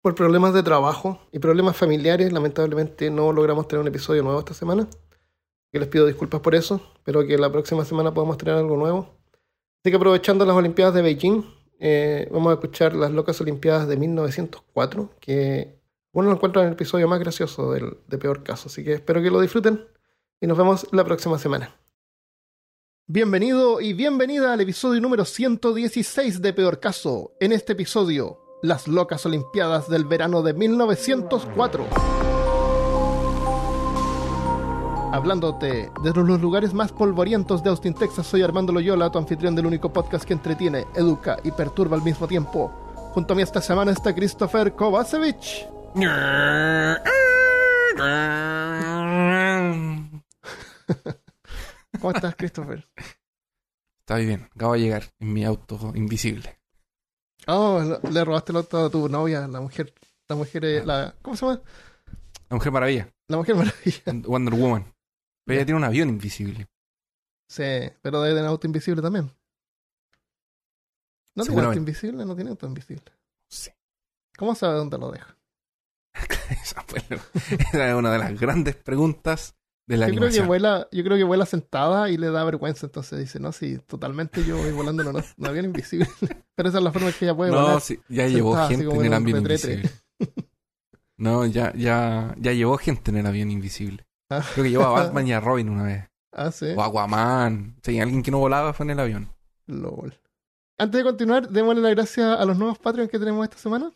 Por problemas de trabajo y problemas familiares, lamentablemente no logramos tener un episodio nuevo esta semana. Que les pido disculpas por eso, pero que la próxima semana podamos tener algo nuevo. Así que aprovechando las Olimpiadas de Beijing, eh, vamos a escuchar las locas Olimpiadas de 1904, que uno lo encuentra en el episodio más gracioso de Peor Caso. Así que espero que lo disfruten y nos vemos la próxima semana. Bienvenido y bienvenida al episodio número 116 de Peor Caso. En este episodio, las locas Olimpiadas del verano de 1904. Hablándote desde los lugares más polvorientos de Austin, Texas, soy Armando Loyola, tu anfitrión del único podcast que entretiene, educa y perturba al mismo tiempo. Junto a mí esta semana está Christopher Kovacevic. ¿Cómo estás, Christopher? Está bien, acabo de llegar en mi auto invisible. Oh, le robaste el auto a tu novia, la mujer, la mujer, eh, la, ¿cómo se llama? La Mujer Maravilla, La mujer maravilla. Wonder Woman. Pero ella tiene un avión invisible. Sí, pero debe tener auto invisible también. ¿No tiene auto invisible? No tiene auto invisible. Sí. ¿Cómo sabe dónde lo deja? Esa fue esa es una de las grandes preguntas de la Yo creo, que vuela, yo creo que vuela sentada y le da vergüenza, entonces dice, no, sí, totalmente yo voy volando en un, avión invisible. pero esa es la forma en que ella puede No, volar. sí, ya llevó sentada gente en el avión invisible. No, ya, ya, ya llevó gente en el avión invisible. Ah. Creo que llevó a Batman y a Robin una vez. Ah, sí. O Aquaman. Sí, alguien que no volaba fue en el avión. LOL. Antes de continuar, démosle las gracias a los nuevos Patreons que tenemos esta semana.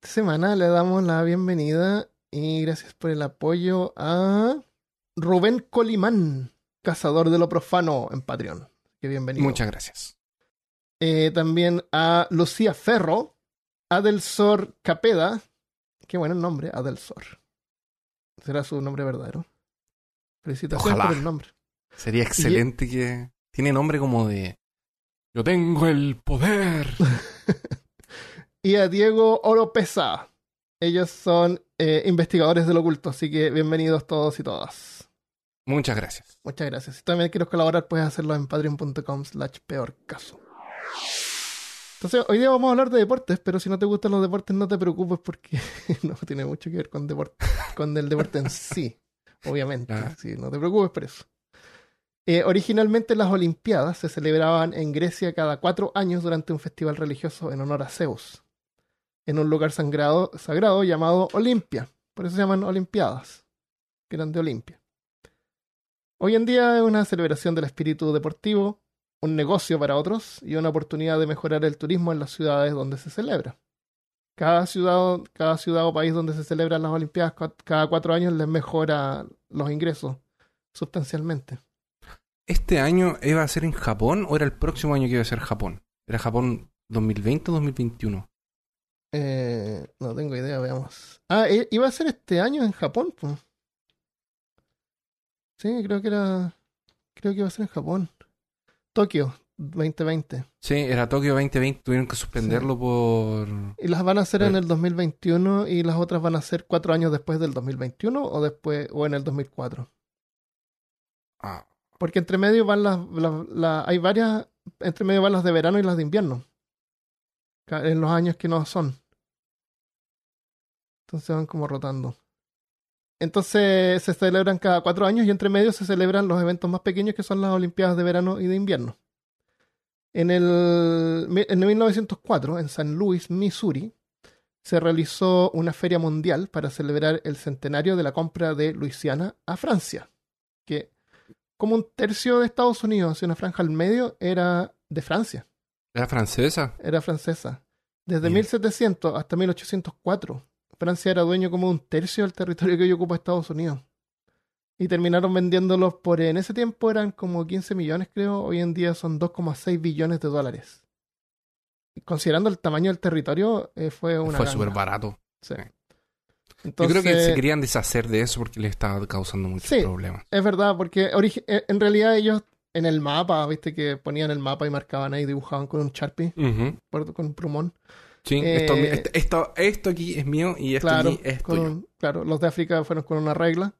Esta semana le damos la bienvenida y gracias por el apoyo a Rubén Colimán, cazador de lo profano en Patreon. Que bienvenido. Muchas gracias. Eh, también a Lucía Ferro, Adelsor Capeda. Qué bueno el nombre, Adelsor. ¿Será su nombre verdadero? Felicitaciones Ojalá. por el nombre. Sería excelente que... Tiene nombre como de... Yo tengo el poder. y a Diego Oropesa. Ellos son eh, investigadores del oculto, así que bienvenidos todos y todas. Muchas gracias. Muchas gracias. Si también quieres colaborar, puedes hacerlo en patreon.com slash peor caso. Entonces, hoy día vamos a hablar de deportes, pero si no te gustan los deportes, no te preocupes porque no tiene mucho que ver con, deporte, con el deporte en sí, obviamente. Sí, no te preocupes por eso. Eh, originalmente las Olimpiadas se celebraban en Grecia cada cuatro años durante un festival religioso en honor a Zeus, en un lugar sangrado- sagrado llamado Olimpia. Por eso se llaman Olimpiadas, que eran de Olimpia. Hoy en día es una celebración del espíritu deportivo, un negocio para otros y una oportunidad de mejorar el turismo en las ciudades donde se celebra. Cada ciudad, cada ciudad o país donde se celebran las Olimpiadas cada cuatro años les mejora los ingresos sustancialmente. ¿Este año iba a ser en Japón o era el próximo año que iba a ser Japón? ¿Era Japón 2020 o 2021? Eh, no tengo idea, veamos. Ah, iba a ser este año en Japón, pues. Sí, creo que era. Creo que iba a ser en Japón. Tokio 2020. Sí, era Tokio 2020. Tuvieron que suspenderlo por... Y las van a hacer en el 2021 y las otras van a ser cuatro años después del 2021 o después o en el 2004. Ah, Porque entre medio van las, las- las- hay varias, entre medio van las de verano y las de invierno. En los años que no son. Entonces van como rotando. Entonces se celebran cada cuatro años y entre medio se celebran los eventos más pequeños que son las Olimpiadas de verano y de invierno. En el en 1904, en San Luis, Missouri, se realizó una feria mundial para celebrar el centenario de la compra de Luisiana a Francia, que como un tercio de Estados Unidos y una franja al medio era de Francia, ¿Era francesa? era francesa. Desde Bien. 1700 hasta 1804, Francia era dueño como un tercio del territorio que hoy ocupa Estados Unidos. Y terminaron vendiéndolos por, en ese tiempo eran como 15 millones creo, hoy en día son 2,6 billones de dólares. Y Considerando el tamaño del territorio, eh, fue una... Fue súper barato. Sí. Yo creo que se querían deshacer de eso porque les estaba causando muchos Sí. problemas. Es verdad, porque eh, en realidad ellos en el mapa, viste que ponían el mapa y marcaban ahí, dibujaban con un Sharpie, Ujú. por- con un plumón. Sí, Eh, esto, esto, aquí es mío y esto Claro, aquí es tuyo. un- claro, los de África fueron con una regla,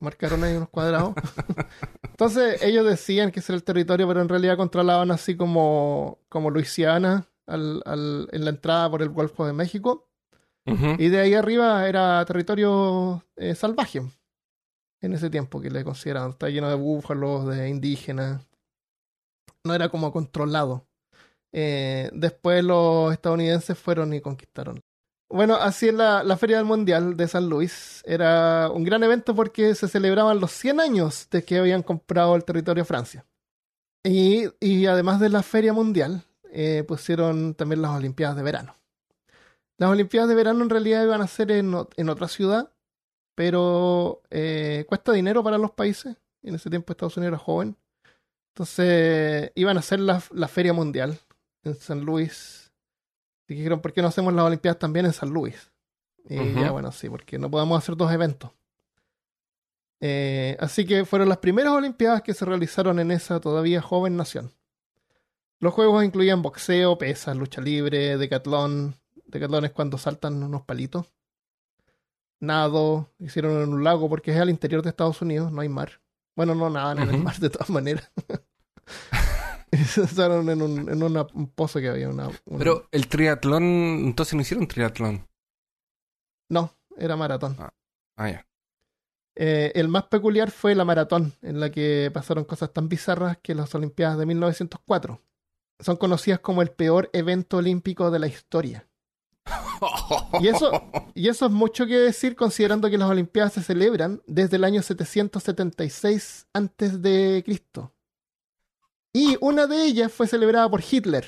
marcaron ahí unos cuadrados. Entonces ellos decían que ese era el territorio, pero en realidad controlaban así como, como Luisiana al- al- en la entrada por el Golfo de México. Y de ahí arriba era territorio eh, salvaje en ese tiempo que le consideraban. Está lleno de búfalos, de indígenas. No era como controlado. Eh, después los estadounidenses fueron y conquistaron. Bueno, así es la, Feria del Mundial de San Luis. Era un gran evento porque se celebraban los 100 años de que habían comprado el territorio Francia. Y, además de la Feria Mundial, eh, pusieron también las Olimpiadas de verano. Las Olimpiadas de verano en realidad iban a ser en otra ciudad, pero eh, cuesta dinero para los países. En ese tiempo Estados Unidos era joven. Entonces iban a hacer la, la Feria Mundial en San Luis. Y dijeron, ¿por qué no hacemos las Olimpiadas también en San Luis? Y ya, bueno, sí, porque no podemos hacer dos eventos. Eh, así que fueron las primeras Olimpiadas que se realizaron en esa todavía joven nación. Los juegos incluían boxeo, pesas, lucha libre, decatlón. Decatlón es cuando saltan unos palitos. Nado, hicieron en un lago porque es al interior de Estados Unidos, no hay mar. Bueno, no nadan en el mar de todas maneras. Usaron en, un, en una- un pozo que había. Una, una- Pero el triatlón, entonces no hicieron triatlón. No, era maratón. Ah, ya. Eh, el más peculiar fue la maratón, en la que pasaron cosas tan bizarras que las Olimpiadas de 1904 son conocidas como el peor evento olímpico de la historia. Y eso, y eso es mucho que decir considerando que las Olimpiadas se celebran desde el año 776 antes de Cristo. Y una de ellas fue celebrada por Hitler.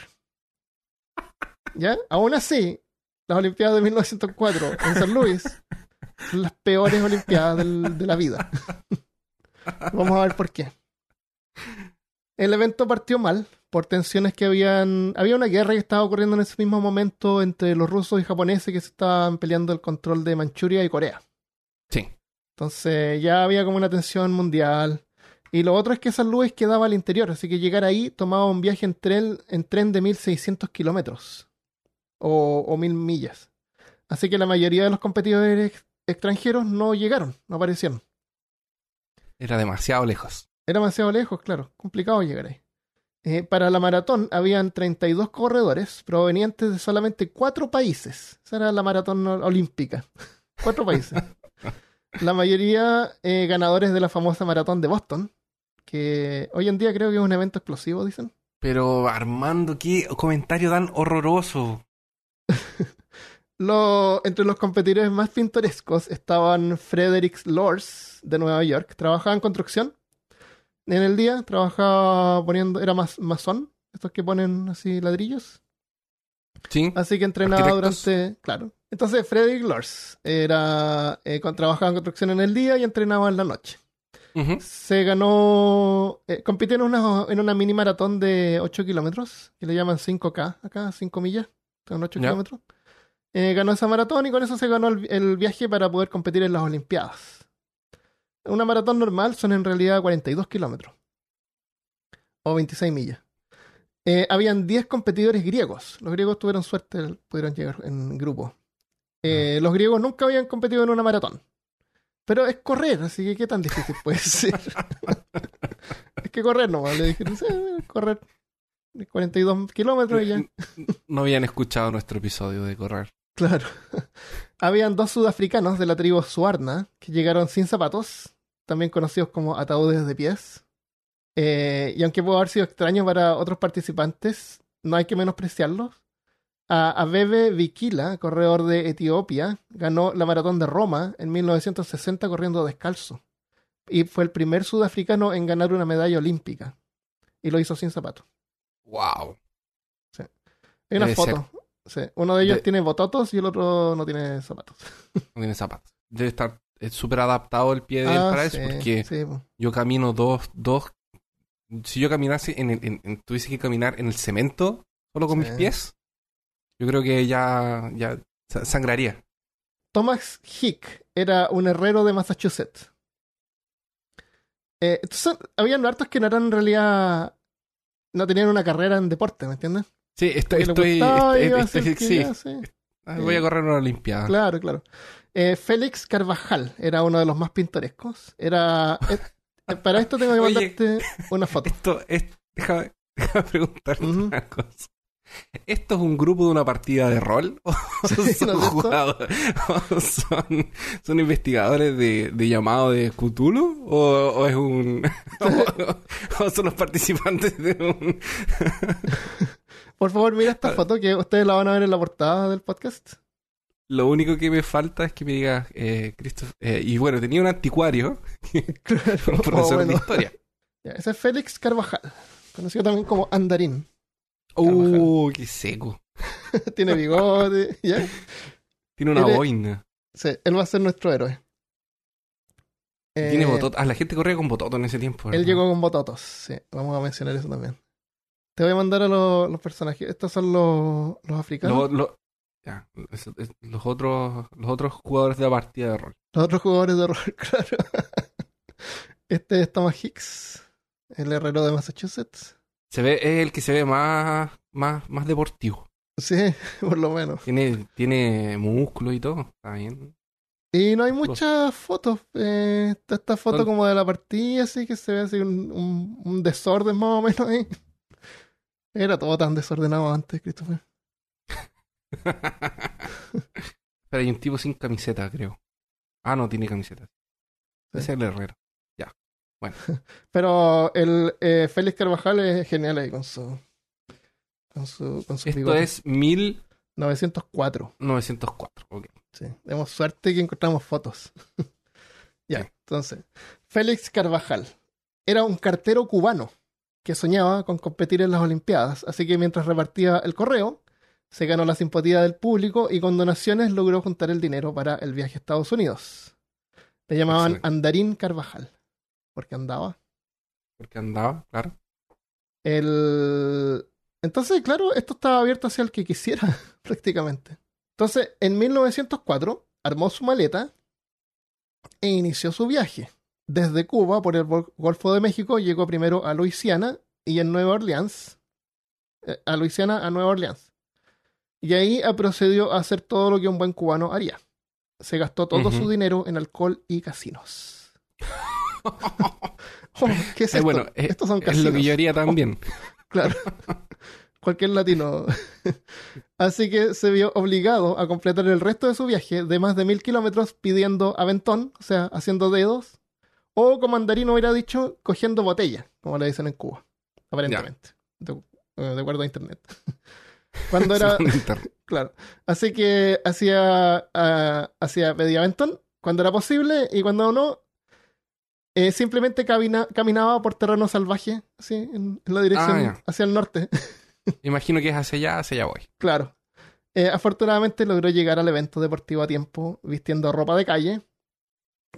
¿Ya? Aún así, las Olimpiadas de 1904 en San Luis son las peores Olimpiadas de la vida. Vamos a ver por qué. El evento partió mal por tensiones que habían. Había una guerra que estaba ocurriendo en ese mismo momento entre los rusos y japoneses que se estaban peleando el control de Manchuria y Corea. Sí. Entonces ya había como una tensión mundial. Y lo otro es que San Luis quedaba al interior, así que llegar ahí tomaba un viaje en tren, en tren de 1600 kilómetros o, o 1000 millas. Así que la mayoría de los competidores ex- extranjeros no llegaron, no aparecieron. Era demasiado lejos. Era demasiado lejos, claro, complicado llegar ahí. Eh, para la maratón habían 32 corredores provenientes de solamente cuatro países. Esa era la maratón olímpica. cuatro países. La mayoría eh, ganadores de la famosa maratón de Boston, que hoy en día creo que es un evento explosivo, dicen. Pero Armando, qué comentario tan horroroso. Lo- entre los competidores más pintorescos estaban Frederick Lors de Nueva York. Trabajaba en construcción. En el día trabajaba poniendo, era mas, masón, estos que ponen así ladrillos. Sí. Así que entrenaba Arquitectos. durante. Claro. Entonces, Frederick Lors era, eh, trabajaba en construcción en el día y entrenaba en la noche. Se ganó. eh, compitió en una, en una mini maratón de 8 kilómetros, que le llaman 5K, acá, 5 millas, son 8 Ya. kilómetros. Eh, ganó esa maratón y con eso se ganó el, el viaje para poder competir en las Olimpiadas. Una maratón normal son en realidad 42 kilómetros. O 26 millas. Eh, habían 10 competidores griegos. Los griegos tuvieron suerte, pudieron llegar en grupo. Eh, los griegos nunca habían competido en una maratón. Pero es correr, así que qué tan difícil puede ser. es que correr nomás. Le dijeron, "Sí, correr 42 kilómetros y ya. No habían escuchado nuestro episodio de correr. Claro. Habían dos sudafricanos de la tribu Suarna que llegaron sin zapatos, también conocidos como ataúdes de pies. Eh, y aunque pudo haber sido extraño para otros participantes, no hay que menospreciarlos. A Abebe Bikila, corredor de Etiopía, ganó la maratón de Roma en 1960 corriendo descalzo. Y fue el primer sudafricano en ganar una medalla olímpica. Y lo hizo sin zapatos. Wow. Hay una Debe foto. Sí. Uno de ellos tiene bototos y el otro no tiene zapatos. No tiene zapatos. Debe estar súper adaptado el pie de él Ah, para sí, eso, porque sí, po. yo camino dos, dos. Si yo caminase en, el- en- en- tuviese que caminar en el cemento solo con Sí. mis pies, yo creo que ya, ya sa- sangraría. Thomas Hick era un herrero de Massachusetts. Eh, entonces, habían hartos que no eran en realidad. No tenían una carrera en deporte, ¿me entiendes? Sí, estoy, estoy, gustaba a que sí, ya, sí. Ah, voy a correr una olimpiada. Claro, claro. Eh, Félix Carvajal era uno de los más pintorescos. Era. eh, eh, para esto tengo que Oye. mandarte una foto. Esto es, déjame, déjame preguntarte Ujú. una cosa. ¿Esto es un grupo de una partida de rol? ¿O Sí, son, ¿no es cierto? jugadores? ¿O son, son investigadores de, de llamado de Cthulhu? ¿O, o es un. o, son los participantes de un. Por favor, mira esta foto que ustedes la van a ver en la portada del podcast. Lo único que me falta es que me digas, eh, eh, y bueno, tenía un anticuario, Claro. un Oh, profesor bueno. de historia. Ya, ese es Félix Carvajal, conocido también como Andarín. Uh, qué seco. Tiene bigote, ¿ya? Tiene una Él boina. Sí, él va a ser nuestro héroe. Tiene Eh, bototo. Ah, la gente corría con bototo en ese tiempo. Él llegó con bototos, sí, vamos a mencionar eso también. Te voy a mandar a los, los personajes. Estos son los, los africanos. Lo- lo- ya, es- los otros los otros jugadores de la partida de rol. Los otros jugadores de rol, claro. Este es Thomas Hicks, el herrero de Massachusetts. Se ve, es el que se ve más, más, más deportivo. Sí, por lo menos. Tiene, tiene músculo y todo. Está bien. Y no hay muchas fotos. Eh, está esta foto como de la partida, así que se ve así un, un- un desorden más o menos ahí. Era todo tan desordenado antes, Christopher. Pero hay un tipo sin camiseta, creo. Ah, no, tiene camiseta. Sí. Es el herrero. Pero el eh, Félix Carvajal es genial ahí con su. Con su, con su Esto bigote. es 1904. 904. Ok. Sí. Tenemos suerte que encontramos fotos. ya, Sí. entonces. Félix Carvajal era un cartero cubano que soñaba con competir en las Olimpiadas, así que mientras repartía el correo, se ganó la simpatía del público y con donaciones logró juntar el dinero para el viaje a Estados Unidos. Le llamaban Excelente. Andarín Carvajal, porque andaba. Porque andaba, claro. El... Entonces, claro, esto estaba abierto hacia el que quisiera, prácticamente. Entonces, en 1904, armó su maleta e inició su viaje. Desde Cuba, por el Gol- Golfo de México, llegó primero a Luisiana y en Nueva Orleans. eh, a Luisiana, a Nueva Orleans. Y ahí ah, procedió a hacer todo lo que un buen cubano haría. Se gastó todo su dinero en alcohol y casinos. Oh, ¿Qué es Eh, bueno, es, Estos son es casinos. lo que yo haría también. Claro. Cualquier latino. Así que se vio obligado a completar el resto de su viaje de más de mil kilómetros pidiendo aventón, o sea, haciendo dedos, o como Andarino hubiera dicho, cogiendo botella, como le dicen en Cuba, aparentemente, de, eh, de acuerdo a internet. Cuando era, claro. Así que hacía, ah, hacía pedía aventón cuando era posible y cuando no, eh, simplemente camina- caminaba por terreno salvaje, así, en, en la dirección Ah, hacia el norte. Imagino que es hacia allá, hacia allá voy. Claro. Eh, afortunadamente logró llegar al evento deportivo a tiempo, vistiendo ropa de calle,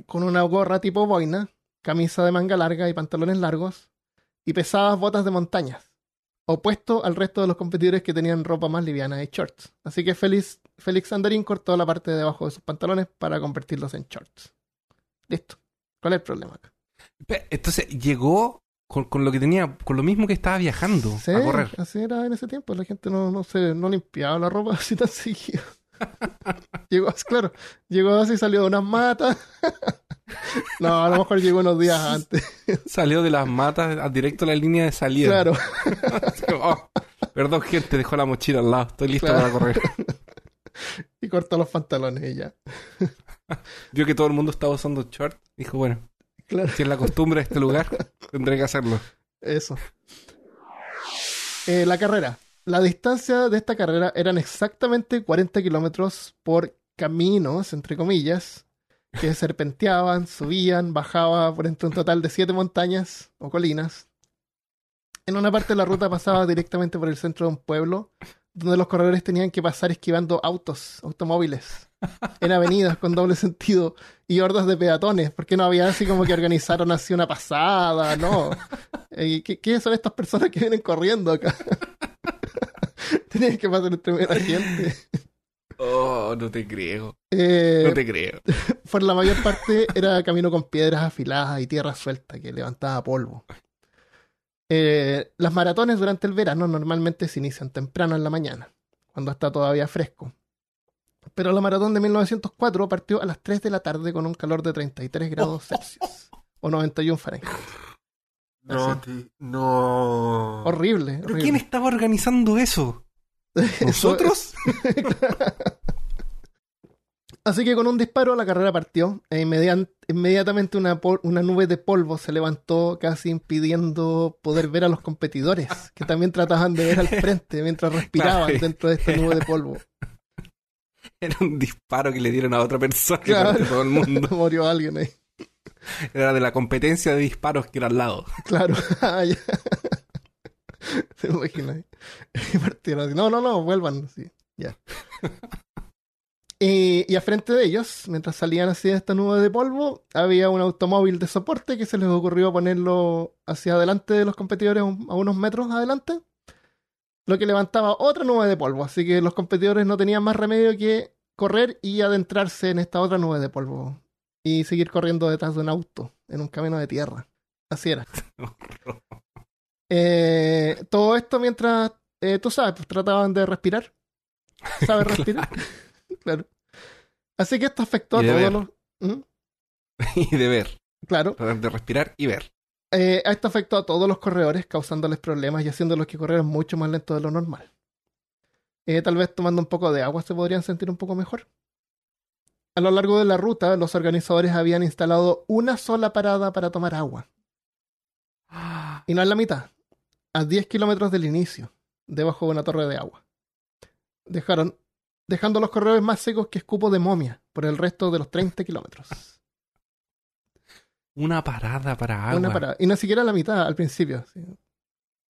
con una gorra tipo boina, camisa de manga larga y pantalones largos, y pesadas botas de montañas, opuesto al resto de los competidores que tenían ropa más liviana y shorts. Así que Félix, Félix Andarín cortó la parte de abajo de sus pantalones para convertirlos en shorts. Listo. ¿Cuál es el problema acá? Entonces llegó con, con lo que tenía, con lo mismo que estaba viajando Sí, a correr. así era en ese tiempo. La gente no, no, se, no limpiaba la ropa así tan seguido. llegó, claro, llegó así, salió de unas matas. no, a lo mejor llegó unos días antes. Salió de las matas a- directo a la línea de salida. Claro, Oh, perdón, gente, dejó la mochila al lado. Estoy listo Claro. para correr. y cortó los pantalones y ya. Vio que todo el mundo estaba usando short. Dijo, bueno, Claro, si es la costumbre de este lugar, tendré que hacerlo. eso. Eh, la carrera. La distancia de esta carrera eran exactamente 40 kilómetros por caminos, entre comillas, que serpenteaban, subían, bajaban por entre un total de 7 montañas o colinas. En una parte de la ruta pasaba directamente por el centro de un pueblo, donde los corredores tenían que pasar esquivando autos, automóviles, en avenidas con doble sentido y hordas de peatones, porque no había así como que organizaron así una pasada, ¿no? Eh, ¿Qué, qué son estas personas que vienen corriendo acá? Tenían que pasar entre la gente. Oh, no te creo. Eh, No te creo. por la mayor parte era camino con piedras afiladas y tierra suelta que levantaba polvo. Eh, las maratones durante el verano normalmente se inician temprano en la mañana, cuando está todavía fresco. Pero la maratón de 1904 partió a las 3 de la tarde con un calor de 33 grados Celsius o 91 Fahrenheit. No, te- no. Horrible, ¿Pero horrible. quién estaba organizando eso? ¿Nosotros? Así que con un disparo la carrera partió e inmediatamente una, nube de polvo se levantó casi impidiendo poder ver a los competidores que también trataban de ver al frente mientras respiraban Claro. dentro de esta nube de polvo. Era un disparo que le dieron a otra persona Claro. todo el mundo. Murió alguien ahí. Era de la competencia de disparos que era al lado. Claro. Ah. Se imagina. ahí. Y partieron así. No, no, no, vuelvan. Sí, ya. Y, y a frente de ellos, mientras salían así de esta nube de polvo, había un automóvil de soporte que se les ocurrió ponerlo hacia adelante de los competidores, a unos metros adelante, lo que levantaba otra nube de polvo. Así que los competidores no tenían más remedio que correr y adentrarse en esta otra nube de polvo y seguir corriendo detrás de un auto en un camino de tierra. Así era. Eh, todo esto mientras, eh, tú sabes, pues trataban de respirar. ¿Sabes respirar? Claro. Así que esto afectó a Y de todos ver. los... ¿Mm? y de ver. Claro. De respirar y ver. Eh, esto afectó a todos los corredores, causándoles problemas y haciéndolos que corrieran mucho más lento de lo normal. Eh, tal vez tomando un poco de agua se podrían sentir un poco mejor. A lo largo de la ruta, los organizadores habían instalado una sola parada para tomar agua. Y no en la mitad, a 10 kilómetros del inicio, debajo de una torre de agua. Dejaron, dejando los corredores más secos que escupo de momia por el resto de los 30 kilómetros. Una parada para agua. Una parada. Y ni siquiera la mitad al principio.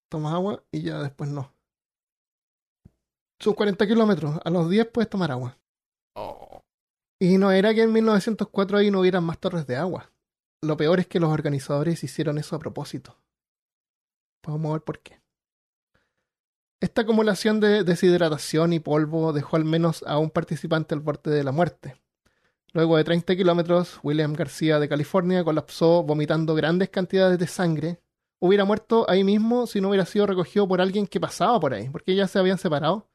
Tomas agua y ya después no. Sus 40 kilómetros. A los 10 puedes tomar agua. Oh. Y no era que en 1904 ahí no hubieran más torres de agua. Lo peor es que los organizadores hicieron eso a propósito. Vamos a ver por qué. Esta acumulación de deshidratación y polvo dejó al menos a un participante al borde de la muerte. Luego de 30 kilómetros, William García de California colapsó vomitando grandes cantidades de sangre. Hubiera muerto ahí mismo si no hubiera sido recogido por alguien que pasaba por ahí, porque ya se habían separado.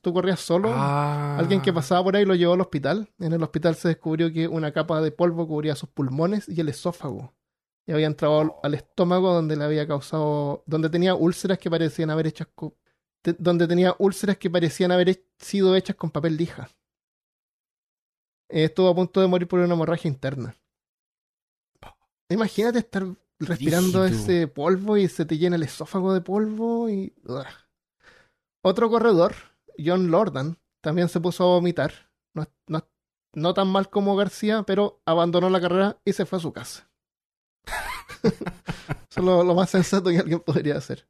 Tú corrías solo, Ah. Alguien que pasaba por ahí lo llevó al hospital. En el hospital se descubrió que una capa de polvo cubría sus pulmones y el esófago. Y había entrado al, estómago donde le había causado. donde tenía úlceras que parecían haber hechas co- te- donde tenía úlceras que parecían haber he- sido hechas con papel lija. Estuvo a punto de morir por una hemorragia interna. Imagínate estar respirando ese polvo y se te llena el esófago de polvo y. ugh. Otro corredor, John Lordan, también se puso a vomitar. No, no- no tan mal como García, pero abandonó la carrera y se fue a su casa. Eso es lo, lo más sensato que alguien podría hacer.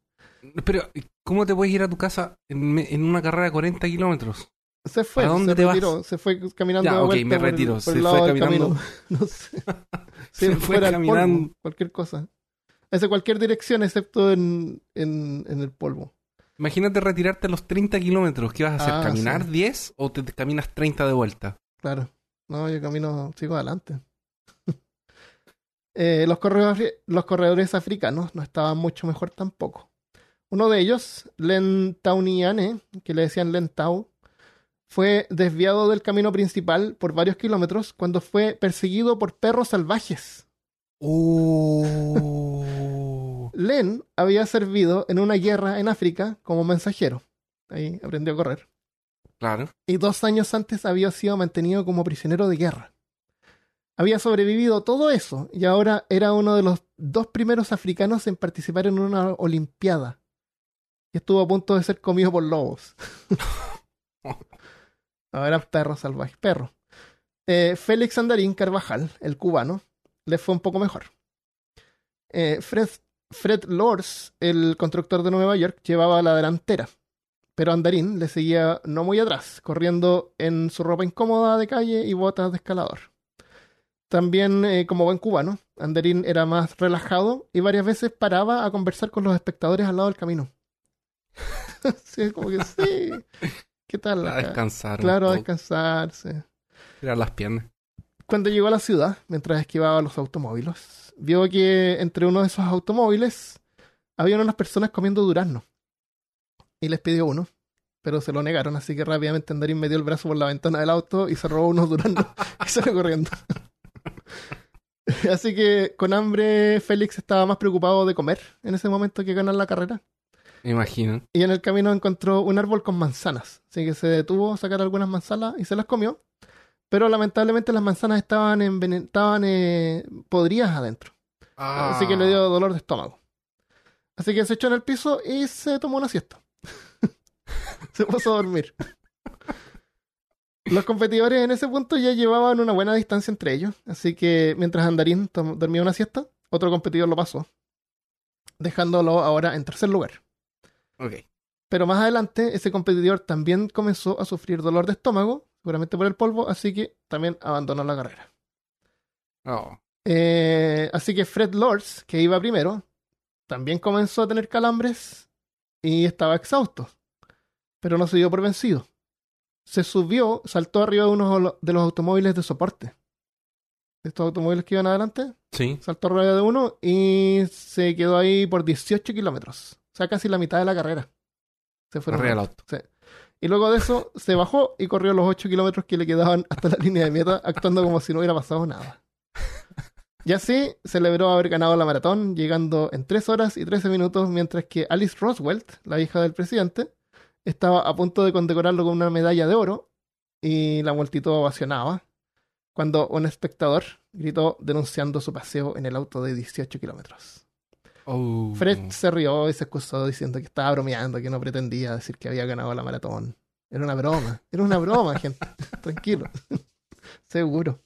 Pero, ¿cómo te puedes ir a tu casa en, en una carrera de 40 kilómetros? Se fue, ¿A dónde se te vas? retiró, se fue caminando Ya, de ok, me por el- retiro. por Se fue caminando. No sé. Se fue polvo, caminando. cualquier cosa. Hace cualquier dirección excepto en, en, en el polvo. Imagínate retirarte a los 30 kilómetros. ¿Qué vas a hacer? Ah, ¿Caminar sí. 10 o te, te caminas 30 de vuelta? Claro. No, yo camino, sigo adelante. Eh, los, corredores, los corredores africanos no estaban mucho mejor tampoco. Uno de ellos, Len Tauniane, que le decían Len Tau, fue desviado del camino principal por varios kilómetros cuando fue perseguido por perros salvajes. Oh. Len había servido en una guerra en África como mensajero. Ahí aprendió a correr. claro. y dos años antes había sido mantenido como prisionero de guerra. Había sobrevivido todo eso y ahora era uno de los dos primeros africanos en participar en una olimpiada. Y estuvo a punto de ser comido por lobos. ahora perro salvaje, perro. Eh, Félix Andarín Carvajal, el cubano, le fue un poco mejor. Eh, Fred, Fred Lors, el constructor de Nueva York, llevaba la delantera pero Andarín le seguía no muy atrás, corriendo en su ropa incómoda de calle y botas de escalador. También, eh, como buen cubano, Andarín era más relajado y varias veces paraba a conversar con los espectadores al lado del camino. sí, como que sí. ¿Qué tal? A descansar. Claro, a descansarse. Tirar las piernas. Cuando llegó a la ciudad, mientras esquivaba los automóviles, vio que entre uno de esos automóviles había unas personas comiendo durazno. Y les pidió uno, pero se lo negaron, así que rápidamente Andarín metió el brazo por la ventana del auto y se robó unos duraznos y salió corriendo. así que con hambre Félix estaba más preocupado de comer en ese momento que ganar la carrera. Me imagino. Y en el camino encontró un árbol con manzanas. Así que se detuvo a sacar algunas manzanas y se las comió. Pero lamentablemente las manzanas estaban, envenen- estaban eh, podridas adentro. Así que le dio dolor de estómago. Así que se echó en el piso y se tomó una siesta. se puso a dormir. Los competidores en ese punto ya llevaban una buena distancia entre ellos. Así que mientras Andarín dormía una siesta, otro competidor lo pasó. Dejándolo ahora en tercer lugar. Ok. Pero más adelante, ese competidor también comenzó a sufrir dolor de estómago, seguramente por el polvo, así que también abandonó la carrera. Oh. Eh, así que Fred Lords, que iba primero, también comenzó a tener calambres y estaba exhausto, pero no se dio por vencido. Se subió, saltó arriba de uno de los automóviles de soporte. Estos automóviles que iban adelante, Sí. saltó arriba de uno y se quedó ahí por 18 kilómetros. O sea, casi la mitad de la carrera. Se fueron. Arriba del auto. Sí. Y luego de eso se bajó y corrió los 8 kilómetros que le quedaban hasta la línea de meta, actuando como si no hubiera pasado nada. Y así celebró haber ganado la maratón, llegando en 3 horas y 13 minutos, mientras que Alice Roswell, la hija del presidente, estaba a punto de condecorarlo con una medalla de oro y la multitud ovacionaba cuando un espectador gritó denunciando su paseo en el auto de 18 kilómetros. Oh. Fred se rió y se excusó diciendo que estaba bromeando, que no pretendía decir que había ganado la maratón. Era una broma, era una broma, gente. Tranquilo. Seguro.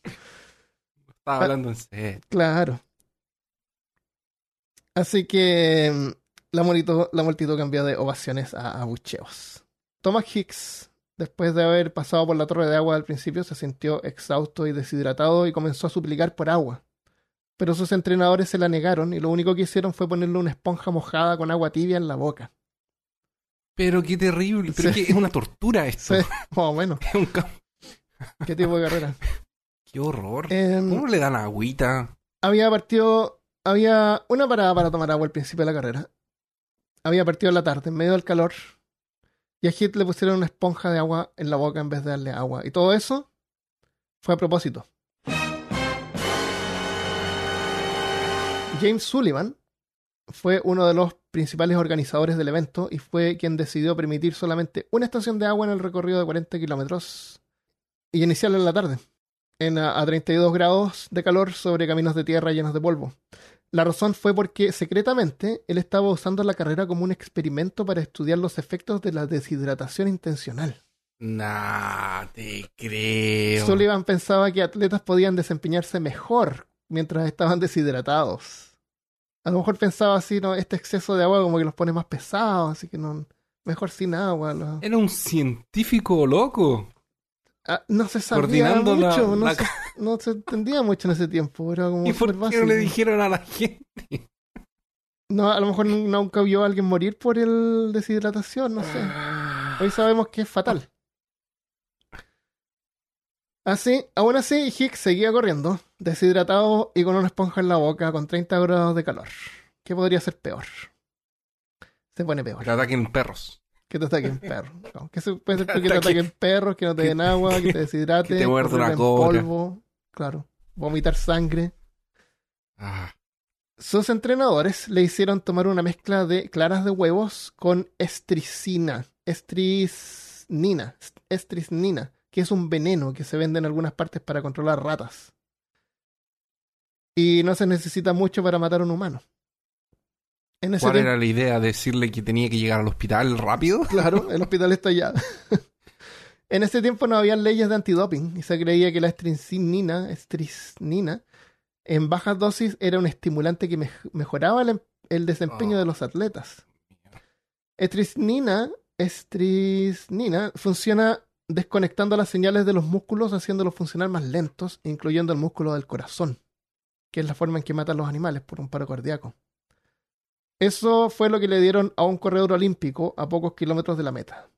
Estaba hablando en serio. Claro. Así que mm, la multitud, la multitud cambió de ovaciones a abucheos. Thomas Hicks, después de haber pasado por la torre de agua al principio, se sintió exhausto y deshidratado y comenzó a suplicar por agua. Pero sus entrenadores se la negaron y lo único que hicieron fue ponerle una esponja mojada con agua tibia en la boca. Pero qué terrible. Pero Sí. es que es una tortura esto. Sí, más o menos. Es un cam- ¿Qué tipo de carrera? Qué horror. Em, ¿Cómo le dan agüita? había partido, había una parada para tomar agua al principio de la carrera. Había partido en la tarde, en medio del calor. Y a Hit le pusieron una esponja de agua en la boca en vez de darle agua. Y todo eso fue a propósito. James Sullivan fue uno de los principales organizadores del evento y fue quien decidió permitir solamente una estación de agua en el recorrido de 40 kilómetros y iniciarlo en la tarde en a, a 32 grados de calor sobre caminos de tierra llenos de polvo. La razón fue porque secretamente él estaba usando la carrera como un experimento para estudiar los efectos de la deshidratación intencional. Nah, te creo. Sullivan pensaba que atletas podían desempeñarse mejor mientras estaban deshidratados. A lo mejor pensaba así, ¿no? Este exceso de agua como que los pone más pesados, así que no, mejor sin agua. Era un científico loco. Ah, no se sabía la- mucho, no, se, no se entendía mucho en ese tiempo, era como ¿Y por qué no le dijeron a la gente? No, a lo mejor nun- nunca vio a alguien morir por el deshidratación, no sé. Hoy sabemos que es fatal. Así, aún así, Hicks seguía corriendo, deshidratado y con una esponja en la boca, con 30 grados de calor. ¿Qué podría ser peor? Se pone peor. Que ataquen perros. Que te ataquen perros. No, que se puede ser Que te ataque- ataquen perros, que no te den agua, que te deshidrate, que te muerda correr una en cobra. polvo. Claro. Vomitar sangre. Ah, Sus entrenadores le hicieron tomar una mezcla de claras de huevos con estricina, estrisnina, estrisnina, que es un veneno que se vende en algunas partes para controlar ratas. Y no se necesita mucho para matar a un humano. En ese ¿Cuál tiempo, era la idea? ¿Decirle que tenía que llegar al hospital rápido? claro, el hospital está allá. en ese tiempo no había leyes de antidoping y se creía que la estrisnina, estrisnina en bajas dosis era un estimulante que mej- mejoraba el, em- el desempeño Oh. de los atletas. Estrisnina, estrisnina funciona desconectando las señales de los músculos, haciéndolos funcionar más lentos, incluyendo el músculo del corazón, que es la forma en que matan los animales por un paro cardíaco. Eso fue lo que le dieron a un corredor olímpico a pocos kilómetros de la meta.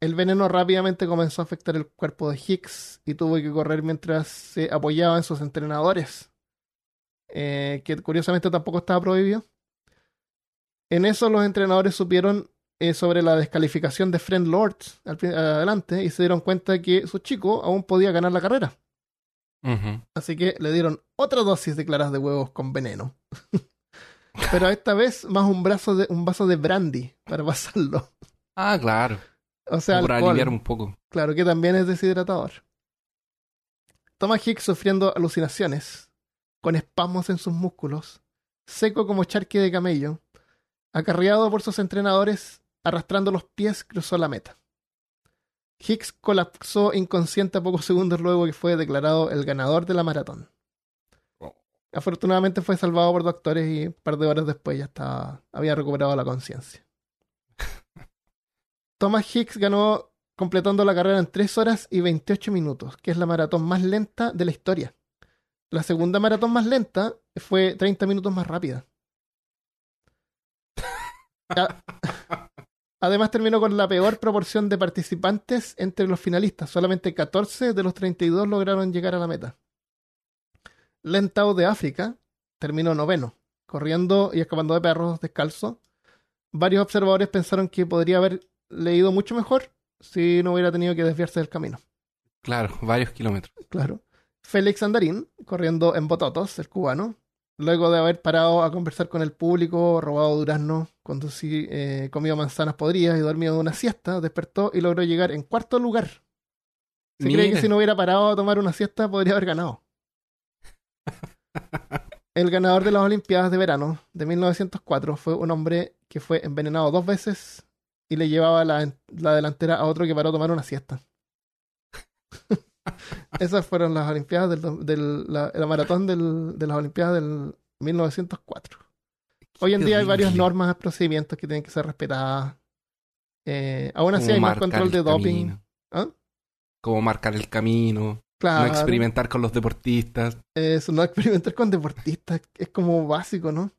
El veneno rápidamente comenzó a afectar el cuerpo de Hicks y tuvo que correr mientras se apoyaba en sus entrenadores, eh, que curiosamente tampoco estaba prohibido. En eso los entrenadores supieron eh, sobre la descalificación de Friend Lords al adelante y se dieron cuenta que su chico aún podía ganar la carrera. Así que le dieron otra dosis de claras de huevos con veneno. Pero esta vez más un, brazo de, un vaso de brandy para pasarlo. Ah, claro. O sea, Para alcohol. aliviar un poco. Claro, que también es deshidratador. Thomas Hicks sufriendo alucinaciones, con espasmos en sus músculos, seco como charque de camello, acarreado por sus entrenadores, arrastrando los pies, cruzó la meta. Hicks colapsó inconsciente a pocos segundos luego que fue declarado el ganador de la maratón. Oh. Afortunadamente fue salvado por doctores y un par de horas después ya estaba, había recuperado la conciencia. Thomas Hicks ganó completando la carrera en 3 horas y 28 minutos, que es la maratón más lenta de la historia. La segunda maratón más lenta fue 30 minutos más rápida. Además terminó con la peor proporción de participantes entre los finalistas. Solamente 14 de los 32 lograron llegar a la meta. Lentao de África terminó noveno, corriendo y escapando de perros descalzo. Varios observadores pensaron que podría haber leído mucho mejor si no hubiera tenido que desviarse del camino. Claro, varios kilómetros. Claro. Félix Andarín, corriendo en Bototos, el cubano, luego de haber parado a conversar con el público, robado durazno, conducí, eh, comido manzanas podridas y dormido una siesta, despertó y logró llegar en cuarto lugar. Se cree que si no hubiera parado a tomar una siesta podría haber ganado. El ganador de las Olimpiadas de verano de 1904 fue un hombre que fue envenenado dos veces y le llevaba la, la delantera a otro que paró a tomar una siesta. Esas fueron las Olimpiadas del, del- la, la maratón del- de las Olimpiadas del 1904. Hoy en Qué día hay varias normas, procedimientos que tienen que ser respetadas. Eh, aún así Como hay más marcar control el de doping. camino. ¿Ah? Como marcar el camino. Claro. No experimentar con los deportistas. Eso, no experimentar con deportistas es como básico, ¿no?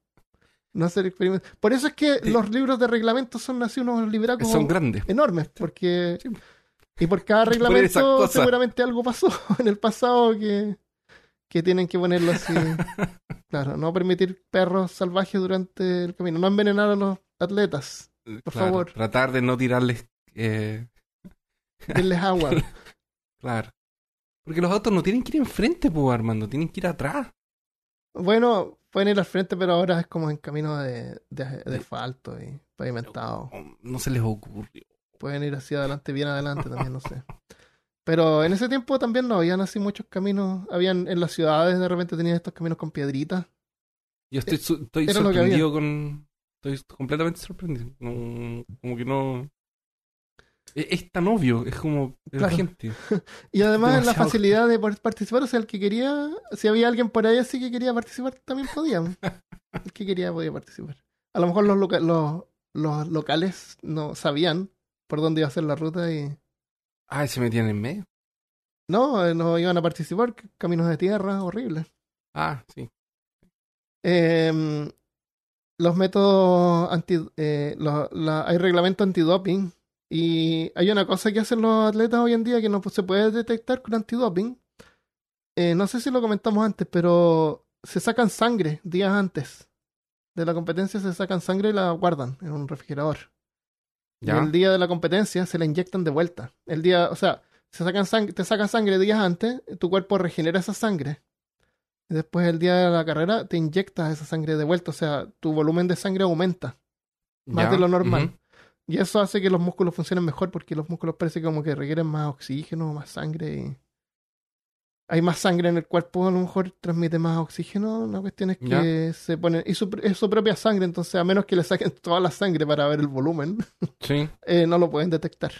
No hacer experimentos. Por eso es que Sí. los libros de reglamentos son así unos libracos Son grandes. enormes, porque... Sí. Y por cada Por reglamento seguramente algo pasó en el pasado que, que tienen que ponerlo así. claro, no permitir perros salvajes durante el camino, no envenenar a los atletas, Por Claro, favor. Tratar de no tirarles. eh, denles agua. claro. Porque los autos no tienen que ir enfrente, pues, Armando. Tienen que ir atrás. bueno, pueden ir al frente, pero ahora es como en camino de, de, de asfalto y pavimentado. No, no se les ocurrió. Pueden ir hacia adelante, bien adelante también, no sé. Pero en ese tiempo también no habían así muchos caminos. Habían en las ciudades, de repente tenían estos caminos con piedritas. Yo estoy, su- estoy era sorprendido con. Estoy completamente sorprendido. No, como que no. Es, es tan obvio, es como la gente. Y además la facilidad de poder participar, o sea, el que quería, si había alguien por ahí así que quería participar, también podía. El que quería podía participar. A lo mejor los, loca- los, los locales no sabían por dónde iba a ser la ruta y Ay, se metían en medio. no, eh, no iban a participar, caminos de tierra, horribles. Ah, sí. Eh, los métodos anti, eh, los- la- hay reglamento antidoping y hay una cosa que hacen los atletas hoy en día que no se puede detectar con antidoping. Eh, no sé si lo comentamos antes, pero se sacan sangre días antes de la competencia, se sacan sangre y la guardan en un refrigerador. Y el día de la competencia se la inyectan de vuelta. El día, o sea, se sacan sang- te sacan sangre días antes, tu cuerpo regenera esa sangre. Y después el día de la carrera te inyectas esa sangre de vuelta, o sea, tu volumen de sangre aumenta más Ya, de lo normal. Y eso hace que los músculos funcionen mejor porque los músculos parece como que requieren más oxígeno, más sangre. Y... Hay más sangre en el cuerpo, a lo mejor transmite más oxígeno. La cuestión es que Ya. se pone. Y su, es su propia sangre, entonces a menos que le saquen toda la sangre para ver el volumen, Sí. eh, no lo pueden detectar.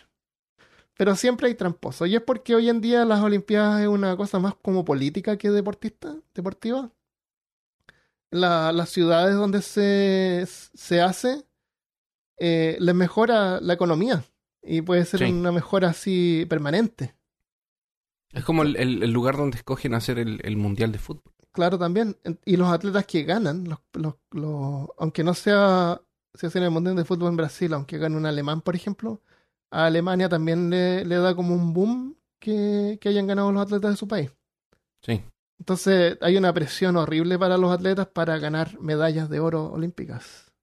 Pero siempre hay tramposos. Y es porque hoy en día las Olimpiadas es una cosa más como política que deportista, deportiva. La- las ciudades donde se, se hace eh, les mejora la economía. Y puede ser Sí. una mejora así permanente. Es como el, el- el lugar donde escogen hacer el, el mundial de fútbol. Claro, también. Y los atletas que ganan, los, los, los- aunque no sea, se hace en el Mundial de Fútbol en Brasil, aunque gane un alemán, por ejemplo, a Alemania también le, le da como un boom que, que hayan ganado los atletas de su país. Sí. Entonces hay una presión horrible para los atletas para ganar medallas de oro olímpicas.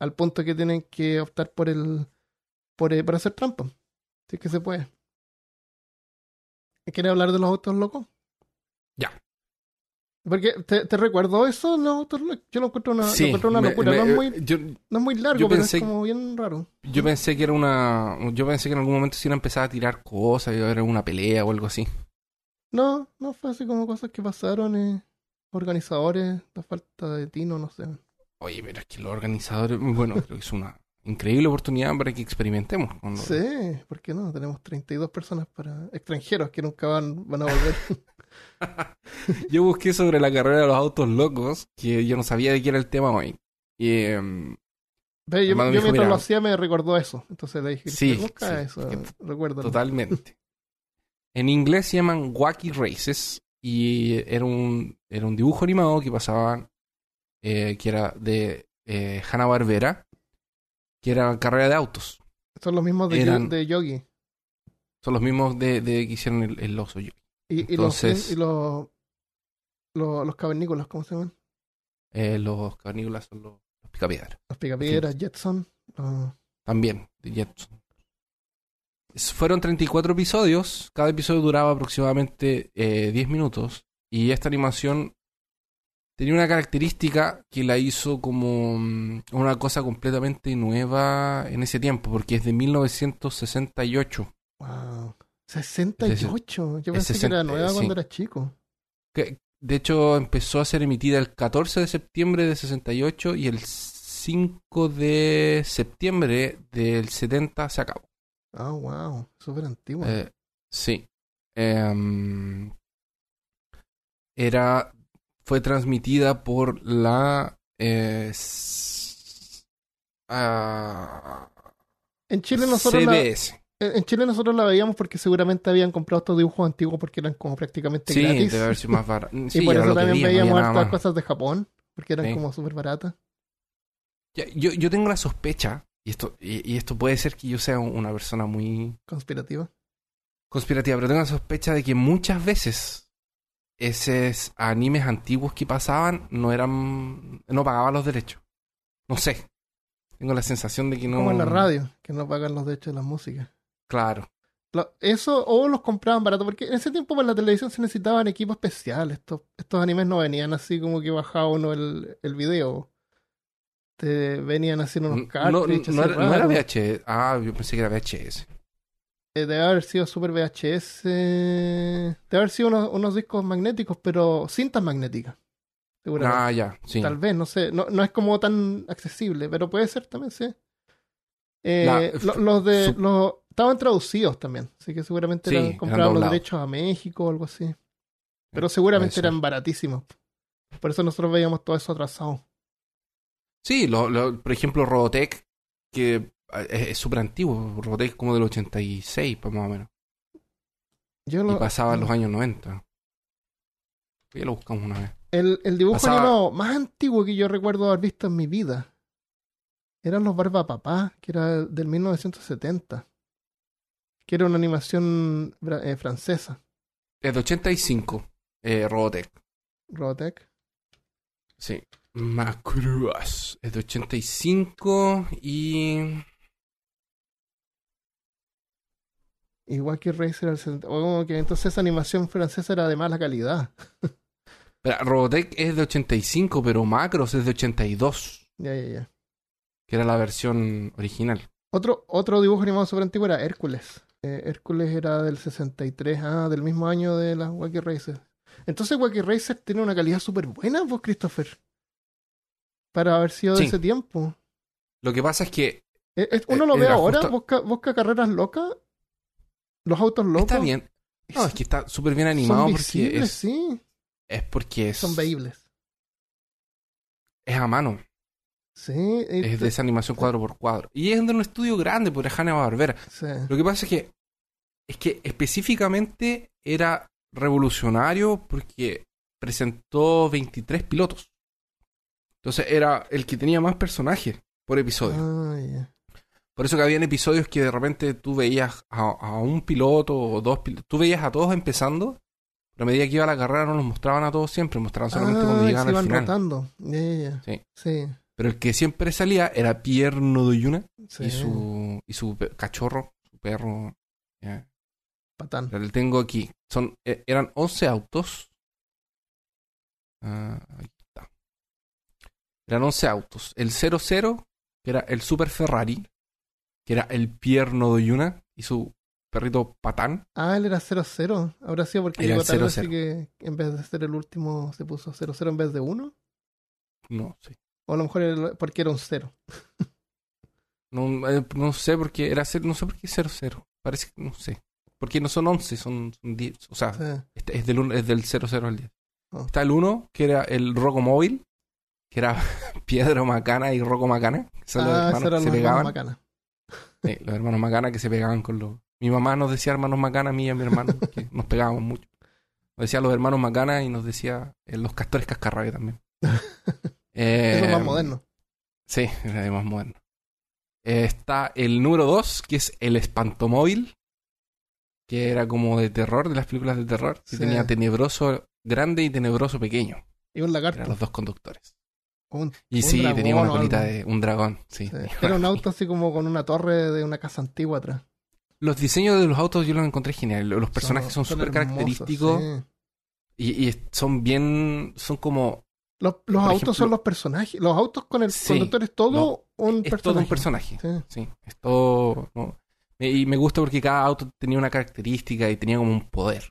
Al punto que tienen que optar por el por, eh, por hacer trampa. Si es que se puede. ¿Quieres hablar de los autos locos? Ya. Porque te, te recuerdo eso, no, te- yo lo encuentro una, lo Sí, encuentro una locura. me- no, es muy, yo, no es muy largo, pero pensé- es como bien raro. yo pensé que era una... Yo pensé que en algún momento se iba a empezar a tirar cosas, iba a haber una pelea o algo así. No, no fue así como cosas que pasaron, eh, organizadores, la falta de tino, no sé. Oye, pero es que los organizadores... Bueno, creo que es una increíble oportunidad para que experimentemos. cuando- Sí, ¿por qué no? Tenemos 32 personas para extranjeros que nunca van, van a volver. Yo busqué sobre la carrera de los autos locos, que yo no sabía de qué era el tema hoy. Y... em, yo, yo dijo, mientras mira, lo hacía me recordó eso. Entonces le dije, Sí, busca sí, eso, que- recuérdalo. Totalmente. En inglés se llaman Wacky Races y era un, era un dibujo animado que pasaba, eh, que era de eh, Hanna-Barbera, que era carrera de autos. Son los mismos de, Eran- de Yogi. Son los mismos de, de que hicieron el, el oso. yo. Y, y Entonces- los, y los, los, los cavernícolas, ¿cómo se llaman? Eh, los cavernícolas son los, los picapiedras. Los picapiedras, Jetson. los- También, de Jetson. Fueron 34 episodios, cada episodio duraba aproximadamente eh, 10 minutos y esta animación tenía una característica que la hizo como mm, una cosa completamente nueva en ese tiempo, porque es de 1968. Wow. 68. Yo pensé que era 60, nueva sí. cuando era chico. Que, de hecho, empezó a ser emitida el 14 de septiembre de 68 y el 5 de septiembre del 70 se acabó. Ah, wow. Súper antigua. Eh, sí. Em, era. Fue transmitida por la. eh, ah, en Chile nosotros la, CBS. en en Chile nosotros la veíamos porque seguramente habían comprado estos dibujos antiguos porque eran como prácticamente Sí, gratis. debe haber sido más barato. y Sí, por era eso también veíamos nada hartas cosas de Japón, porque eran Sí. como súper baratas. Yo, yo tengo la sospecha, y esto, y, y esto puede ser que yo sea una persona muy Conspirativa. conspirativa, pero tengo la sospecha de que muchas veces esos animes antiguos que pasaban no eran. no pagaban los derechos. No sé. Tengo la sensación de que no. Como en la radio, que no pagan los derechos de la música. Claro. Eso, o los compraban barato, porque en ese tiempo para la televisión se necesitaban equipos especiales. Estos, estos animes no venían así como que bajaba uno el, el video. Te venían haciendo unos No, no, no era, no era raros. VHS. Ah, yo pensé que era VHS. Eh, debe haber sido Super VHS. Debe haber sido unos, unos discos magnéticos, pero cintas magnéticas. Seguramente. Ah, ya, sí. Tal vez, no sé. No, no es como tan accesible, pero puede ser también, sí. Eh, La- lo- los de. su- Los, estaban traducidos también. Así que seguramente Sí, eran, compraban los derechos a México o algo así. Pero seguramente puede ser. eran baratísimos. Por eso nosotros veíamos todo eso atrasado. Sí, lo, lo- por ejemplo, Robotech, que eh, es es súper antiguo. Robotech como del 86, pues, más o menos. Yo Y pasaba en los años 90. Ya lo buscamos una vez. El, el dibujo Pasaba- animado más antiguo que yo recuerdo haber visto en mi vida eran los Barba Papá, que era del 1970. Que era una animación eh, francesa, Es de 85, eh, Robotech. Robotech. Sí. Macross. Es de 85 y... Y Wacky Racer era el 70. O como que entonces esa animación francesa era de mala calidad. Espera, Robotech es de 85, pero Macross es de 82, Ya, ya, ya. que era la versión original. Otro, otro dibujo animado súper antiguo era Hércules. Eh, Hércules era del 63, ah, del mismo año de las Wacky Racer. Entonces Wacky Racer tiene una calidad súper buena, vos, Christopher. Para haber sido de Sí. ese tiempo. Lo que pasa es que Eh, uno lo Eh, ve era ahora, busca, busca carreras locas, los autos locos. está bien. No, es que está súper bien son animado porque visibles, es, sí, es porque es, son veíbles. es a mano. Sí, Es te- de esa animación cuadro por cuadro. Y es de un estudio grande por Hanna Barbera. sí. Lo que pasa es que es que específicamente era revolucionario porque presentó 23 pilotos. Entonces era el que tenía más personajes por episodio. Ah, ya. Por eso que habían episodios que de repente tú veías a, a un piloto o dos pilotos. Tú veías a todos empezando, pero a medida que iba la carrera no los mostraban a todos siempre, mostraban solamente Ah, cuando llegaban al iban final. rotando. Ya, ya. Sí. Sí, Pero el que siempre salía era Pierre Nodoyuna sí. y su y su cachorro, su perro. Patán. Lo tengo aquí. Son, eh, eran 11 autos. Ah, aquí está. Eran 11 autos. El 00, que era el Super Ferrari, que era el Pierno de Yuna y su perrito Patán. Ah, él era 0-0. Habrá sido porque Era llegó tarde, 0-0. así que en vez de ser el último se puso 0-0 en vez de 1. No sé. O a lo mejor era porque era un 0. No, eh, no sé por qué era cero, no sé por qué 00. Parece que no sé. Porque no son 11, son, son 10. O sea, Sí. este es, del, es del 00 al 10. Oh. Está el 1, que era el Roco Móvil, que era Piedro Macana y Rocco Macana. Que son los Ah, hermanos esos eran que se los hermanos pegaban. Macana. Sí, los hermanos Macana que se pegaban con los. Mi mamá nos decía hermanos Macana, a mí y a mi hermano, que nos pegábamos mucho. Nos decía los hermanos Macana y nos decía eh, los castores cascarrabia también. Eh, Eso es más moderno. Sí, era más moderno. Eh, está el número 2, que es el espantomóvil, que era como de terror, de las películas de terror, que Sí. tenía tenebroso grande y tenebroso pequeño. Y un lagarto. Eran los dos conductores. Un- Y un sí, dragón tenía una colita de un dragón, sí. Era un auto así como con una torre de una casa antigua atrás. Los diseños de los autos yo los encontré genial. Los personajes son súper característicos sí. y, y son bien, son como, Los, autos ejemplo- son los personajes. Los autos con el Sí, conductor es todo no, un es personaje. todo un personaje. Sí. Sí, es todo... ¿no? Y me gusta porque cada auto tenía una característica y tenía como un poder.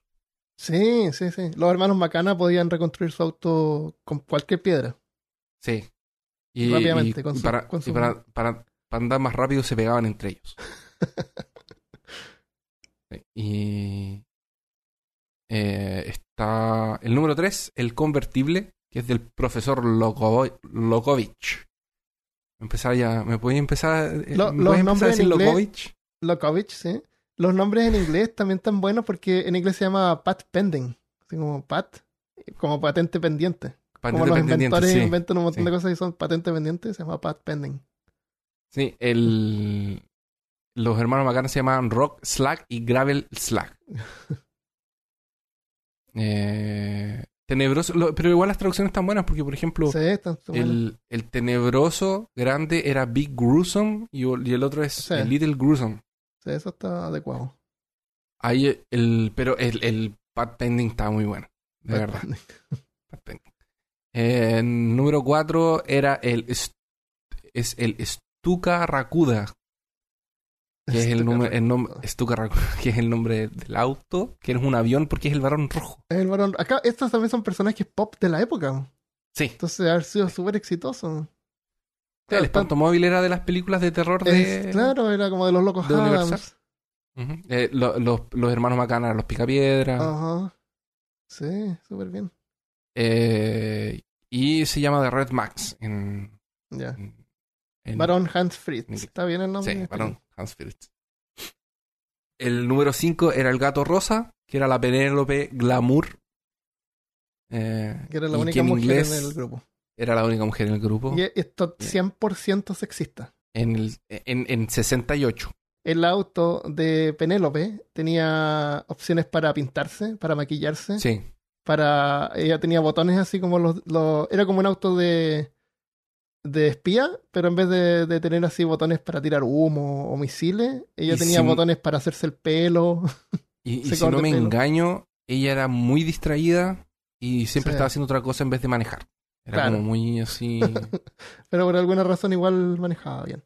sí, sí, sí. Los hermanos Macana podían reconstruir su auto con cualquier piedra. Sí. Y, Rápidamente, y- con y su- para, con y para, para- para andar más rápido se pegaban entre ellos. Sí, y eh, está el número 3, el convertible, que es del profesor Lokovo- Lokovich. Empezar ya, ¿me podía empezar, eh, Lo- ¿me los puedes empezar a decir en inglés-? Lokovich, sí. Los nombres en inglés también están buenos porque en inglés se llama Pat Pending. Así como Pat, como patente pendiente. Como Patente los pendiente, inventores sí. inventan un montón sí. de cosas y son patente pendientes, se llama Pat Pending. Sí, el, los hermanos Macana se llamaban Rock Slack y Gravel Slack. Eh, tenebroso, lo- pero igual las traducciones están buenas porque, por ejemplo, Sí, están el, el tenebroso grande era Big Gruesome y, y el otro es el Little Gruesome. Sí, eso está adecuado. Ahí el, pero el, el Pat Pending está muy bueno, de Pat verdad. Pending. Pat Pending. Eh, número 4 era el es el Stuka Rakuda, que es el, nombre, el nombre Rakuda. Stuka Rakuda, que es el nombre del auto, que es un avión porque es el varón rojo. Es el varón. Acá, estos también son personajes pop de la época. Sí, Entonces, haber sido súper exitoso. el espantomóvil era de las películas de terror de Es- claro, era como de los locos de Adams. Universal. Ujú. Eh, lo- los, los hermanos Macana los Picapiedra. Ajá. Sí, súper bien. Eh, y se llama The Red Max en, Ya. Varón Hans Fritz. ¿Está bien el nombre? Sí, varón Hans Fritz. El número 5 era el gato rosa, que era la Penélope Glamour. Eh, Que era la única en mujer en el grupo. Era la única mujer en el grupo. Y esto 100% sexista. En, el, en, en 68. El auto de Penélope tenía opciones para pintarse, para maquillarse, Sí. Para ella tenía botones así como los, los- era como un auto de de espía, pero en vez de, de tener así botones para tirar humo o misiles, ella Y tenía si- botones para hacerse el pelo. Y, si no me pelo. engaño, ella era muy distraída y siempre Sí. estaba haciendo otra cosa en vez de manejar. Era Claro. como muy así. pero por alguna razón igual manejaba bien.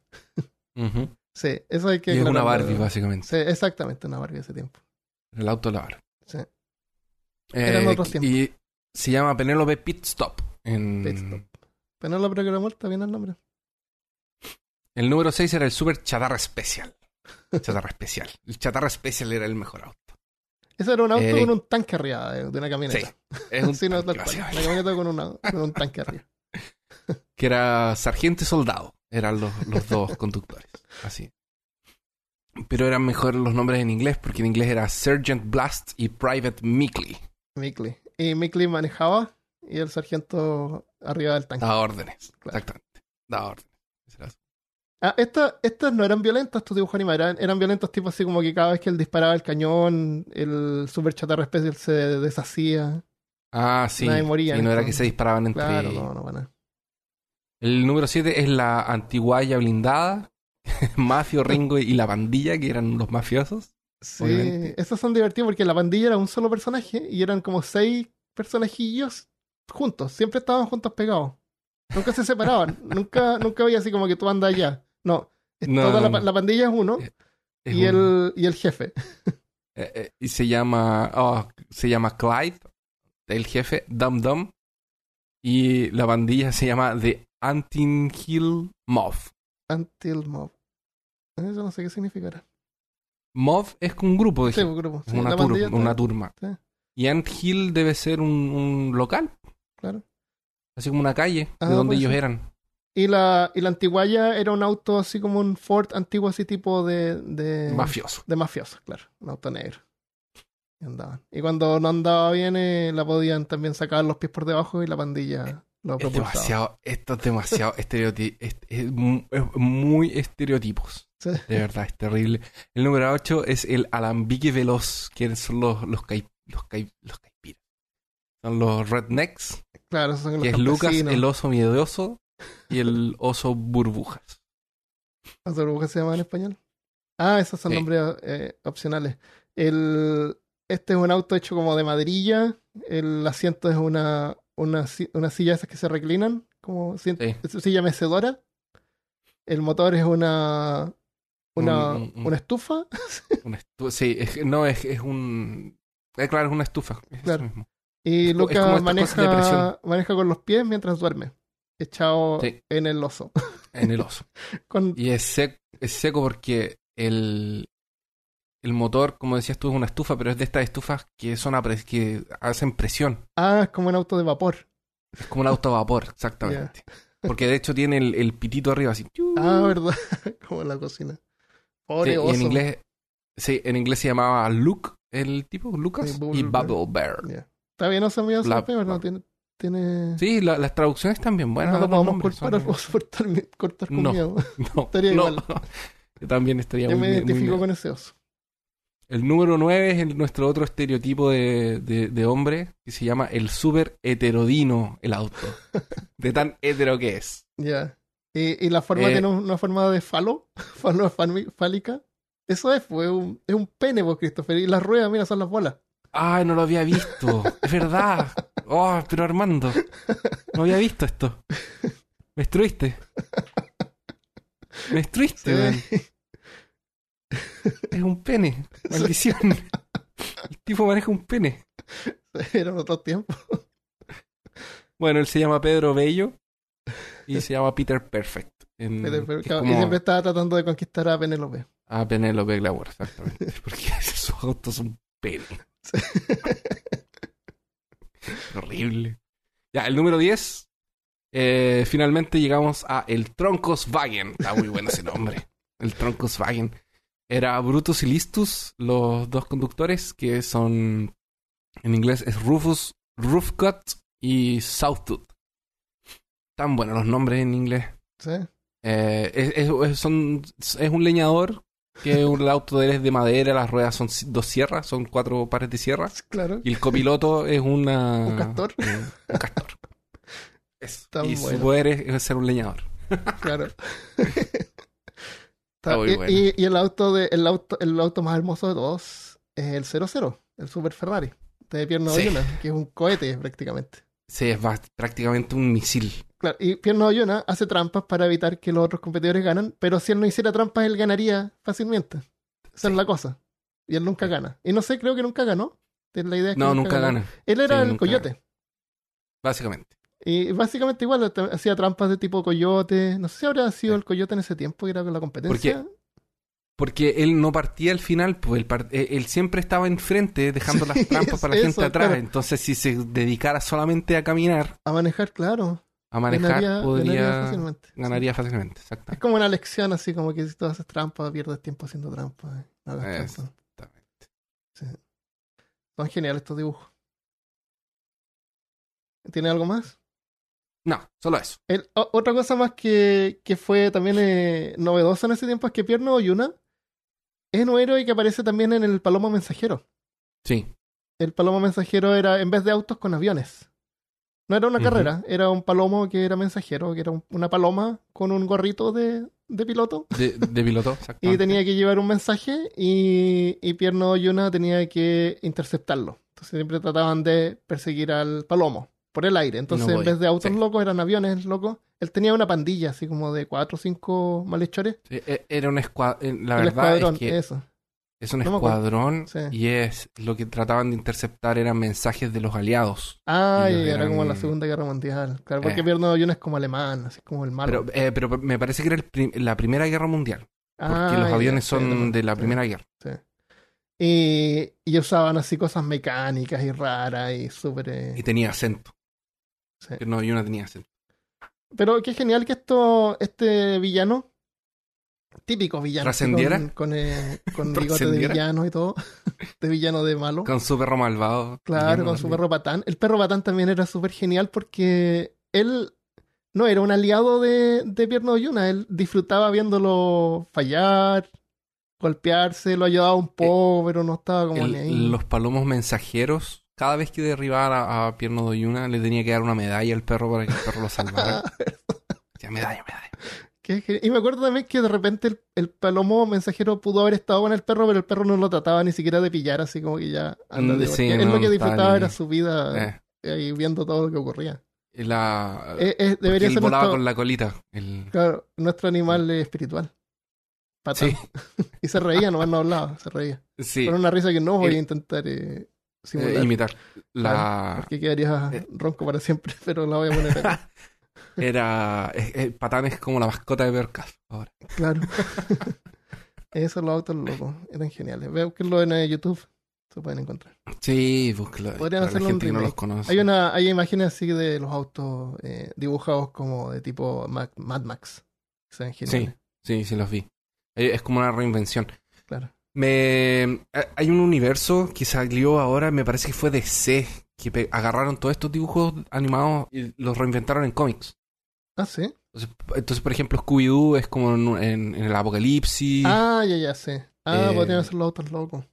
Sí, eso hay que Y es una. Barbie, básicamente. Sí, exactamente, una Barbie ese tiempo. El auto de la Barbie. Sí. Eran otros y- tiempos. Y se llama Penélope Pit Stop. En... Pit Stop. Penélope que era muerta, bien el nombre. El número 6 era el Super Chatarra Special. Chatarra Especial. El Chatarra Special era el mejor auto. Ese era un auto Eh, con un tanque arriba de, una Sí. camioneta. Es un Sí, no, tanque, cual. Una camioneta con, una- con un tanque arriba. Que era sargento y soldado. Eran los, los dos conductores. Así. Pero eran mejor los nombres en inglés, porque en inglés era Sergeant Blast y Private Mickley. Mickley. Y Mickley manejaba y el sargento arriba del tanque. Daba órdenes. Claro. Exactamente. Daba órdenes. Ah, esta- estas no eran violentas, estos dibujos animados. Eran, eran violentos tipo así como que cada vez que él disparaba el cañón, el super chatarra especial se deshacía. Ah, sí. Nadie moría Y no era que se disparaban entre. Claro, no, no, bueno. El número 7 es la antiguaya blindada. Mafio, Ringo y la pandilla, que eran los mafiosos. Sí, Obviamente. estos son divertidos porque la pandilla era un solo personaje y eran como seis personajillos juntos, siempre estaban juntos pegados. Nunca se separaban, nunca, nunca había así como que tú andas allá. No, toda la, pandilla es uno Es y, el, y el jefe. eh, eh, y se llama. oh, se llama Clyde, el jefe, Dum Dum. Y la bandilla se llama The Antin Hill Mob. Until Mob. Eso no sé qué significará. Mob es un grupo de Sí, gente, un grupo. sí, una, turma. Sí. Y Ant Hill debe ser un, un local, Claro. así como una calle Ah, de donde puede ellos ser. eran. Y la, y la antiguaya era un auto así como un Ford antiguo, así tipo de. de Mafioso. De mafioso, claro. Un auto negro. Y andaban. Y cuando no andaba bien, eh, la podían también sacar los pies por debajo y la pandilla lo Es demasiado, esto es demasiado estereotipo, es, es muy estereotipos. Sí. De verdad, es terrible. El número 8 es el alambique veloz, que son los, los, cai- los, cai- los caipiras. Son los rednecks, Claro, esos son los que es Lucas, el oso miedoso y el oso burbujas. ¿Las burbujas se llaman en español? Ah, esos son Sí. nombres eh, opcionales. El, este es un auto hecho como de maderilla. El asiento es una, una, una silla de esas que se reclinan, como si- Sí. silla mecedora. El motor es una, una, Un- un- un- una estufa. Una estu- sí, es, no, es, es un... eh, claro, es una estufa. es Claro. mismo. Y de maneja, maneja con los pies mientras duerme, echado Sí. en el oso. En el oso. Con, Y es seco, es seco porque el, el motor, como decías tú, es una estufa, pero es de estas estufas que son que hacen presión. ah, es como un auto de vapor. Es como un auto a vapor, exactamente. Porque de hecho tiene el, el pitito arriba así. Ah, verdad. como en la cocina. Pobre Sí, y oso. en inglés, sí, en inglés se llamaba Luke, el tipo, Lucas, Sí, y Bubble Bear. Bubble Bear. Ya. Está bien, oso mío, La- pero no tiene. tiene... Sí, la- las traducciones también buenas. no los podemos nombres al son- oso por cortar, cortar con No. miedo. No, Estaría no. igual. Yo también estaría Yo muy, me muy identifico miedo. con ese oso. El número 9 es el- nuestro otro estereotipo de, de- de hombre que se llama el super heterodino, el auto. de tan hetero que es. Ya. Y, y la forma Eh. tiene una forma de falo, falo fálica. Eso es, fue un, es un pene, vos, Christopher. Y las ruedas, mira, son las bolas. Ay, no lo había visto. Es verdad. Oh, pero Armando, no había visto esto. Me destruiste. Me destruiste, weón. Es un pene. Maldición. El tipo maneja un pene. Eran otros tiempos. Bueno, él se llama Pedro Bello y se llama Peter Perfect. En- que es Y siempre estaba tratando de conquistar a Penélope. a Penélope Glamour, exactamente. Porque esos autos son pene. Horrible. Ya, el número 10. eh, finalmente llegamos a el Troncoswagen. Está muy bueno ese nombre. El Troncoswagen. Era Brutus y Listus, los dos conductores, que son. En inglés es Rufus, Roofcut y Southtooth. Tan buenos los nombres en inglés. ¿Sí? Eh, es, es- es- son, es un leñador que un- el auto de él es de madera, las ruedas son dos sierras, son cuatro pares de sierras. Claro. Y el copiloto es una, Un castor. eh, un castor. Eso. Tan y su poder es, es ser un leñador. Claro. Está muy y, bueno. y- y el auto de el auto el auto más hermoso de todos es el 00, el Super Ferrari de Pierno Sí. Oyuna, que es un cohete prácticamente. Sí, es prácticamente un misil. Claro, y Pierno Oyuna hace trampas para evitar que los otros competidores ganen, pero si él no hiciera trampas, él ganaría fácilmente. Esa es Sí. la cosa. Y él nunca gana. Y no sé, creo que nunca ganó. La idea es que No, nunca gana, Él era Sí, el coyote. básicamente. Y básicamente igual te- hacía trampas de tipo coyote. No sé si habrá sido el coyote en ese tiempo, que era con la competencia. Porque él no partía al final, pues él, part- eh, él siempre estaba enfrente dejando las Sí, trampas para la eso, gente atrás. claro. Entonces, si se dedicara solamente a caminar, A manejar, claro. A manejar, Ganaría- podría ganaría fácilmente. ganaría fácilmente. Es como una lección así, como que si tú haces trampa, pierdes tiempo haciendo trampa. eh. No. Exactamente. Sí. Son geniales estos dibujos. ¿Tiene algo más? No, solo eso. El- o- otra cosa más que, que fue también eh, novedosa en ese tiempo es que Pierno Oyuna es un héroe que aparece también en el Palomo Mensajero. Sí. El Palomo Mensajero era en vez de autos con aviones. No era una carrera, era un palomo que era mensajero, que era un- una paloma con un gorrito de, de piloto. De, de piloto, Y exactamente. tenía que llevar un mensaje y, y Pierno Yuna tenía que interceptarlo. Entonces siempre trataban de perseguir al palomo. por el aire. Entonces, No en vez de autos sí. locos, eran aviones locos. Él tenía una pandilla, así como de cuatro o cinco malhechores. Sí, e- Era un escuadrón. La el verdad escuadrón, es que eso. Es un no escuadrón Sí. y es lo que trataban de interceptar eran mensajes de los aliados. Ah, y era eran- como la Segunda Guerra Mundial. Claro, porque Eh. Pierno de Ayuno es como alemán, así como el malo. Pero, eh, pero me parece que era el prim- la Primera Guerra Mundial. Porque Ah, los ya, aviones sí, son de la sí, Primera Guerra. sí. Y, y usaban así cosas mecánicas y raras y súper... eh, Y tenía acento. sí. Que no, yo no tenía acento. Pero qué genial que esto, este villano, típico villano, así ¿Trascendiera? con, con, eh, con bigote de villano y todo, de villano de malo. Con su perro malvado. Claro, con su perro patán. El perro patán también era súper genial porque él no era un aliado de, de Pierno Yuna, él disfrutaba viéndolo fallar, golpearse, lo ayudaba un poco, pero no estaba como El- ni ahí. los palomos mensajeros, cada vez que derribara a Pierno Doyuna, le tenía que dar una medalla al perro para que el perro lo salvara. Decía, medalla, medalla. Qué. Y me acuerdo también que de repente el, el palomo mensajero pudo haber estado con el perro, pero el perro no lo trataba ni siquiera de pillar, así como que ya ándate, Mm, sí, él no, lo que disfrutaba era su vida Eh, ahí viendo todo lo que ocurría. y la, Eh, eh, debería él ser volaba nuestro, con la colita. El- claro, nuestro animal espiritual. Patán. Sí, Y se reía, nomás no hablaba, se reía. sí. Con una risa que no voy El- a intentar eh, eh, imitar. Claro, La, porque quedaría eh. ronco para siempre, pero la voy a poner. era. eh, eh, Patán es como la mascota de Bearcast ahora. Claro. Esos los autos locos eran geniales. Veo que en eh, YouTube se pueden encontrar. Sí, búsquelo. Podrían hacerlo la gente que no los conoce. Hay una, hay imágenes así de los autos eh, dibujados como de tipo Mad, Mad Max. Que se ven geniales. Sí, sí, los vi. Es como una reinvención. Claro. Me hay un universo que salió ahora, me parece que fue de C, que agarraron todos estos dibujos animados y los reinventaron en cómics. Ah, sí. Entonces, por ejemplo, Scooby-Doo es como en, en- en el apocalipsis. Ah, ya, ya sé. Ah, Eh, podrían ser los autos locos.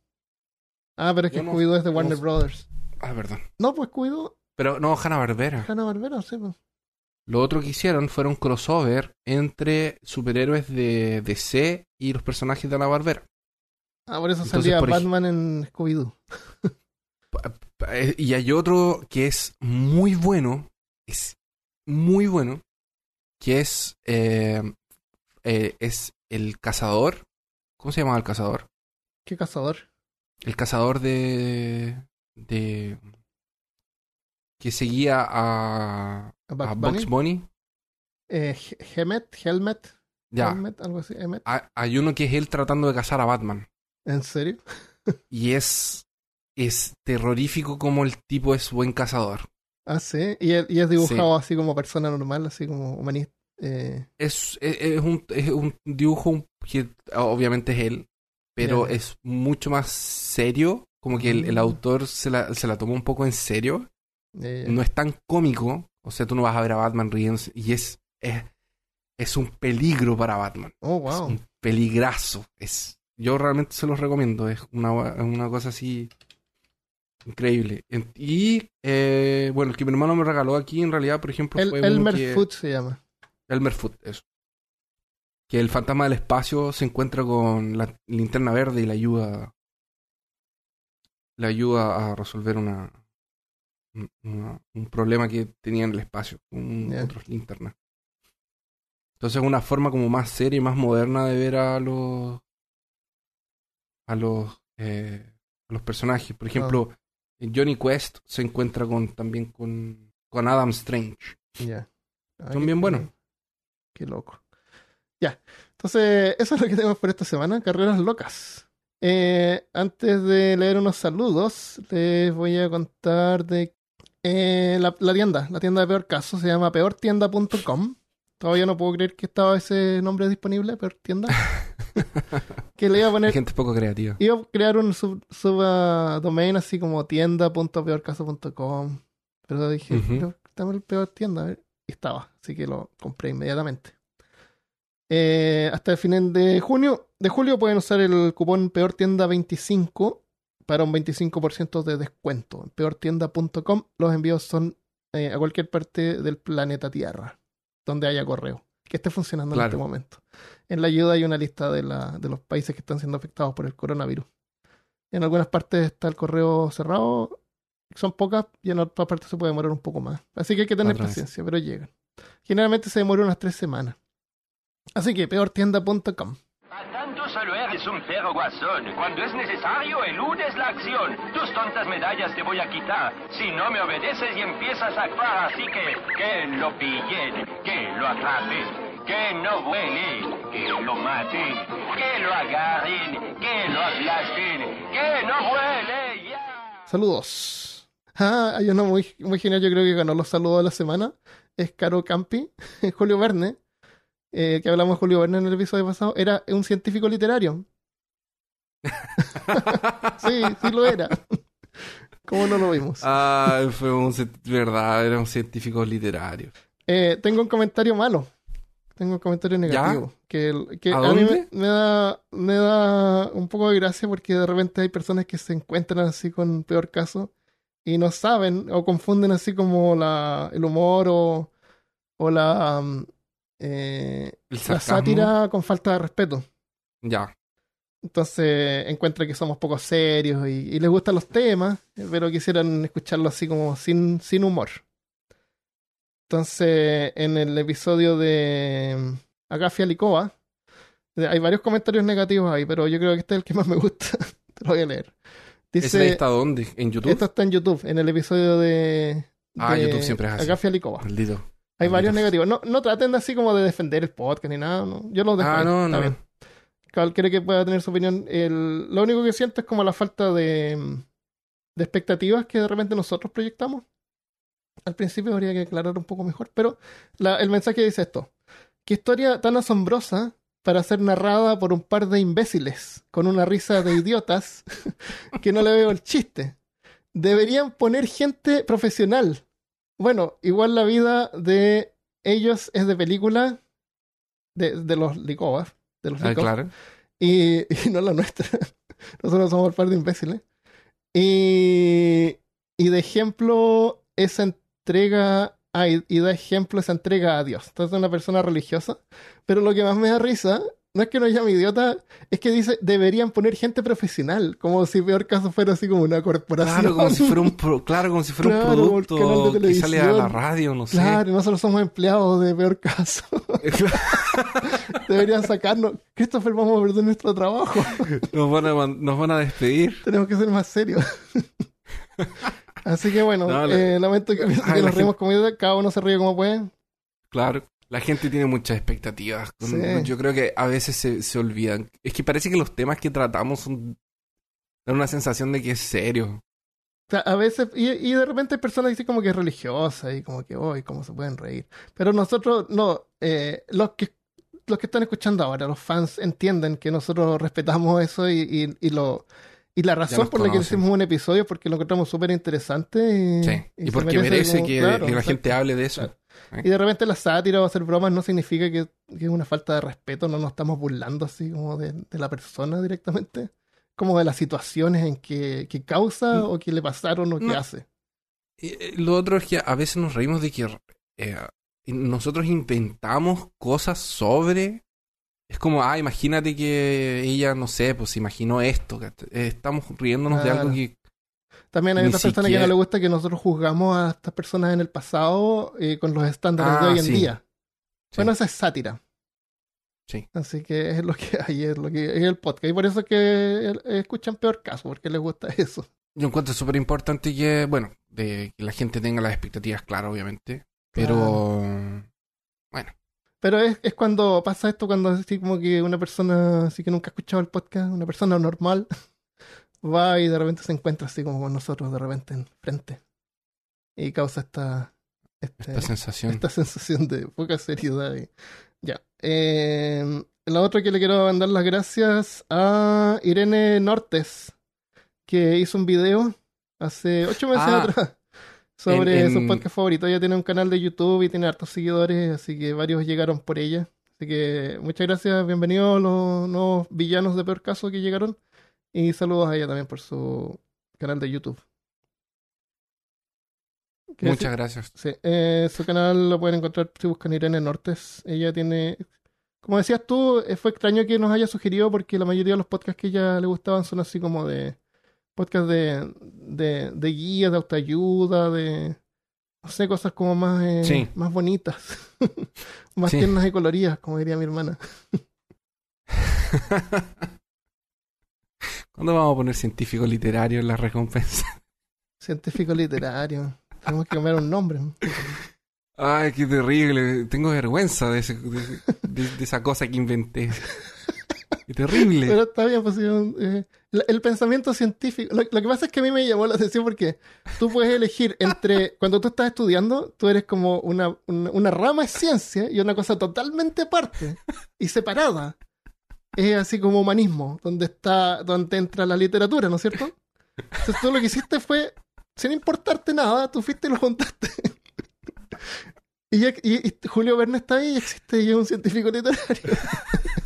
Ah, pero es que no- Scooby-Doo es de no Warner sé. Brothers. Ah, perdón. No, pues Scooby-Doo, Pero no, Hanna-Barbera. Hanna-Barbera, sí. Pues. Lo otro que hicieron fueron crossover entre superhéroes de DC y los personajes de Hanna-Barbera. Ah, por eso Entonces, salía por Batman en Scooby-Doo. Eh, Y hay otro que es muy bueno, es muy bueno, que es, eh, eh, es el cazador. ¿Cómo se llama el cazador? Qué cazador. El cazador de... de que seguía a, A Bugs a Bunny. Bugs Bunny. Eh, Hemet, Helmet, Ya, Helmet, algo así. Hemet. hay uno que es él tratando de cazar a Batman. ¿En serio? Y es, es terrorífico como el tipo es buen cazador. Ah, sí. Y, es- y es dibujado así como persona normal, así como humanista. Eh, Es, es, es un, es un dibujo que obviamente es él, pero es mucho más serio. Como que el, el Mm. autor se la, se la tomó un poco en serio. No es tan cómico. O sea, tú no vas a ver a Batman riéndose. Y es, es, es un peligro para Batman. Oh, Es wow. un peligrazo. Es, yo realmente se los recomiendo. Es una, una cosa así increíble. Y eh, bueno, el que mi hermano me regaló aquí en realidad, por ejemplo, El, fue Elmer que- Foot se llama. Elmer Foot, eso. Que el fantasma del espacio se encuentra con la linterna verde y le ayuda. Le ayuda a resolver una, una- un problema que tenía en el espacio con otros linternas. Entonces, una forma como más seria y más moderna de ver a los. a los. eh, a los personajes. Por ejemplo, en Johnny Quest se encuentra con también con. con Adam Strange. Ya. Ah, Son bien buenos. Qué loco. Ya. Entonces, eso es lo que tenemos por esta semana. Carreras locas. Eh, antes de leer unos saludos, les voy a contar de eh, la, la tienda. La tienda de peor caso se llama peortienda.com. Todavía no puedo creer que estaba ese nombre disponible, peor tienda. que le iba a Hay poner gente poco creativa. Iba a crear un sub, subdomain así como tienda.peorcaso.com. Pero dije, pero dame el peor tienda. a ver. Y estaba, así que lo compré inmediatamente. Eh, hasta el final de junio, de julio pueden usar el cupón peor tienda 25 para un 25% de descuento. En peortienda.com los envíos son eh, a cualquier parte del planeta Tierra, donde haya correo, que esté funcionando en este momento. En la ayuda hay una lista de, la, de los países que están siendo afectados por el coronavirus. En algunas partes está el correo cerrado son pocas y en otras partes se puede demorar un poco más. Así que hay que tener Otra vez. paciencia, pero llegan. Generalmente se demora unas tres semanas. Así que peortienda.com. Solo eres un perro guasón. Cuando es necesario, eludes la acción. Tus tontas medallas te voy a quitar. Si no me obedeces y empiezas a actuar así que... Que lo pillen, que lo atrapen, que no vuele, que lo maten, que lo agarren, que lo aplasten, que no vuele, ya. Saludos. Ah, hay uno muy, muy genial, yo creo que ganó los saludos de la semana. Es Caro Campi, Julio Verne, eh, que hablamos de Julio Verne en el episodio pasado. Era un científico literario. sí, sí lo era. ¿Cómo no lo vimos? Ah, fue un verdad, era un científico literario. Eh, tengo un comentario malo. Tengo un comentario negativo. Que, que ¿A a, mí me, da, me da un poco de gracia porque de repente hay personas que se encuentran así con peor caso y no saben o confunden así como la, el humor o, o la, mm, eh, la sátira con falta de respeto. Ya. Entonces encuentran que somos poco serios y, y les gustan los temas, eh, pero quisieran escucharlo así como sin, sin humor. Entonces, en el episodio de mm, Agafia Licoa, hay varios comentarios negativos ahí, pero yo creo que este es el que más me gusta. Te lo voy a leer. ¿Ese de ahí Dice, está dónde? ¿En YouTube? esto está en YouTube, en el episodio de, Ah, de YouTube siempre es así. Agafia Licoa. Maldito. Hay Maldito. varios negativos. No, no traten de así como de defender el podcast ni nada. no. Yo los dejo. Ah, no, no. bien. Cualquiera que pueda tener su opinión. El- lo único que siento es como la falta de, de expectativas que de repente nosotros proyectamos. Al principio habría que aclarar un poco mejor, pero la- el mensaje dice esto. Qué historia tan asombrosa para ser narrada por un par de imbéciles con una risa de idiotas que no le veo el chiste. Deberían poner gente profesional. Bueno, igual la vida de ellos es de película de, de los licobas, de los Ah, licos, claro. y, y no la nuestra. Nosotros somos un par de imbéciles. Y, y de ejemplo, esa entrega, ah, y, da ejemplo esa entrega a Dios. Entonces, una persona religiosa. Pero lo que más me da risa no es que nos llame idiota, es que dice deberían poner gente profesional, como si peor caso fuera así como una corporación. Claro, como si fuera un, pro- claro, como si fuera Claro, un el canal producto de que sale a la televisión. radio, no sé. Claro, nosotros somos empleados de peor caso. Deberían sacarnos. Christopher, vamos a perder nuestro trabajo. nos, van a, nos van a despedir. Tenemos que ser más serios. Así que bueno, No, la- eh, lamento que, Ay, que la nos reímos como idiotas, cada uno se ríe como puede. Claro. La gente tiene muchas expectativas. Sí. Yo creo que a veces se, se olvidan. Es que parece que los temas que tratamos son... dan una sensación de que es serio. O sea, a veces, y, y de repente hay personas que dicen como que es religiosa y como que, hoy cómo se pueden reír. Pero nosotros, no, eh, los que los que están escuchando ahora, los fans entienden que nosotros respetamos eso y, y, y lo y la razón por la que hicimos un episodio es porque lo encontramos súper interesante y, Sí. Y, porque merece como- que, claro, que la gente hable de eso. Claro. Y de repente la sátira o hacer bromas no significa que, que es una falta de respeto, no nos estamos burlando así como de, de la persona directamente, como de las situaciones en que, que causa o que le pasaron o que No. hace. Y, eh, lo otro es que a veces nos reímos de que eh, nosotros inventamos cosas sobre. Es como, ah, imagínate que ella, no sé, pues imaginó esto. eh, Estamos riéndonos de algo que. También hay otras personas que siquiera- no le gusta que nosotros juzgamos a estas personas en el pasado eh, con los estándares de Ah, hoy en sí. día. Sí. Bueno, esa es sátira. Sí. Así que es lo que hay, es lo que es el podcast. Y por eso es que escuchan peor caso, porque les gusta eso. Yo encuentro súper importante que, bueno, de que la gente tenga las expectativas claras, obviamente. Pero. Bueno, Pero es, es cuando pasa esto, cuando así como que una persona así que nunca ha escuchado el podcast, una persona normal, va y de repente se encuentra así como con nosotros de repente enfrente. Y causa esta, este- esta sensación. esta sensación de poca seriedad. y- ya. Eh, la otra que le quiero mandar las gracias a Irene Nortes, que hizo un video hace ocho meses Ah, atrás sobre en- en- su podcast favorito. Ella tiene un canal de YouTube y tiene hartos seguidores, así que varios llegaron por ella. Así que muchas gracias, bienvenidos los nuevos villanos de peor caso que llegaron. Y saludos a ella también por su canal de YouTube. ¿Qué Muchas gracias. Sí, eh, su canal lo pueden encontrar si buscan Irene Nortes. Ella tiene, como decías tú, eh, fue extraño que nos haya sugerido porque la mayoría de los podcasts que ella le gustaban son así como de Podcast de, de, de guías, de autoayuda, de. No sé, cosas como más, eh, Sí. más bonitas. más Sí. tiernas y coloridas, como diría mi hermana. ¿Cuándo vamos a poner científico literario en la recompensa? Científico literario. Tenemos que cambiar un nombre. Ay, qué terrible. Tengo vergüenza de, ese- de- de- de esa cosa que inventé. Terrible. Pero está bien, pues, eh, el, pensamiento científico. Lo, lo que pasa es que a mí me llamó la atención porque tú puedes elegir entre. Cuando tú estás estudiando, tú eres como una, una, una rama es ciencia y una cosa totalmente aparte y separada. Es así como humanismo, donde está, donde entra la literatura, ¿no es cierto? Entonces tú lo que hiciste fue, sin importarte nada, tú fuiste y lo juntaste. Y, y- y Julio Verne está ahí y existe y es un científico literario.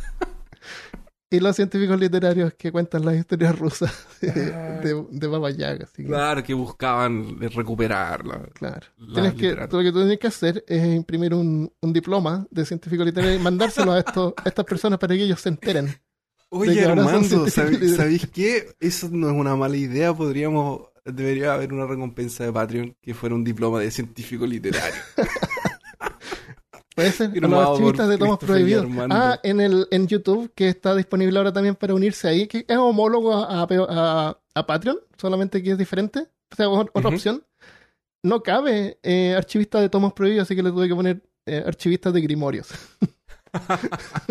Y los científicos literarios que cuentan las historias rusas de, de, de Baba Yaga. Así que, Claro, que buscaban recuperarla. claro. La Tienes que, literatura. lo que tú tienes que hacer es imprimir un, un diploma de científico literario y mandárselo a, estos, a estas personas para que ellos se enteren. Oye, Armando, científicos ¿sabéis, literarios. sabéis qué? Eso no es una mala idea. Podríamos. Debería haber una recompensa de Patreon que fuera un diploma de científico literario. Puede ser, a Firmado los archivistas de tomos prohibidos. Ah, en, el, en YouTube, que está disponible ahora también para unirse ahí, que es homólogo a, a, a Patreon, solamente que es diferente. O sea, otra Ujú. opción. No cabe eh, archivista de tomos prohibidos, así que le tuve que poner eh, archivistas de grimorios.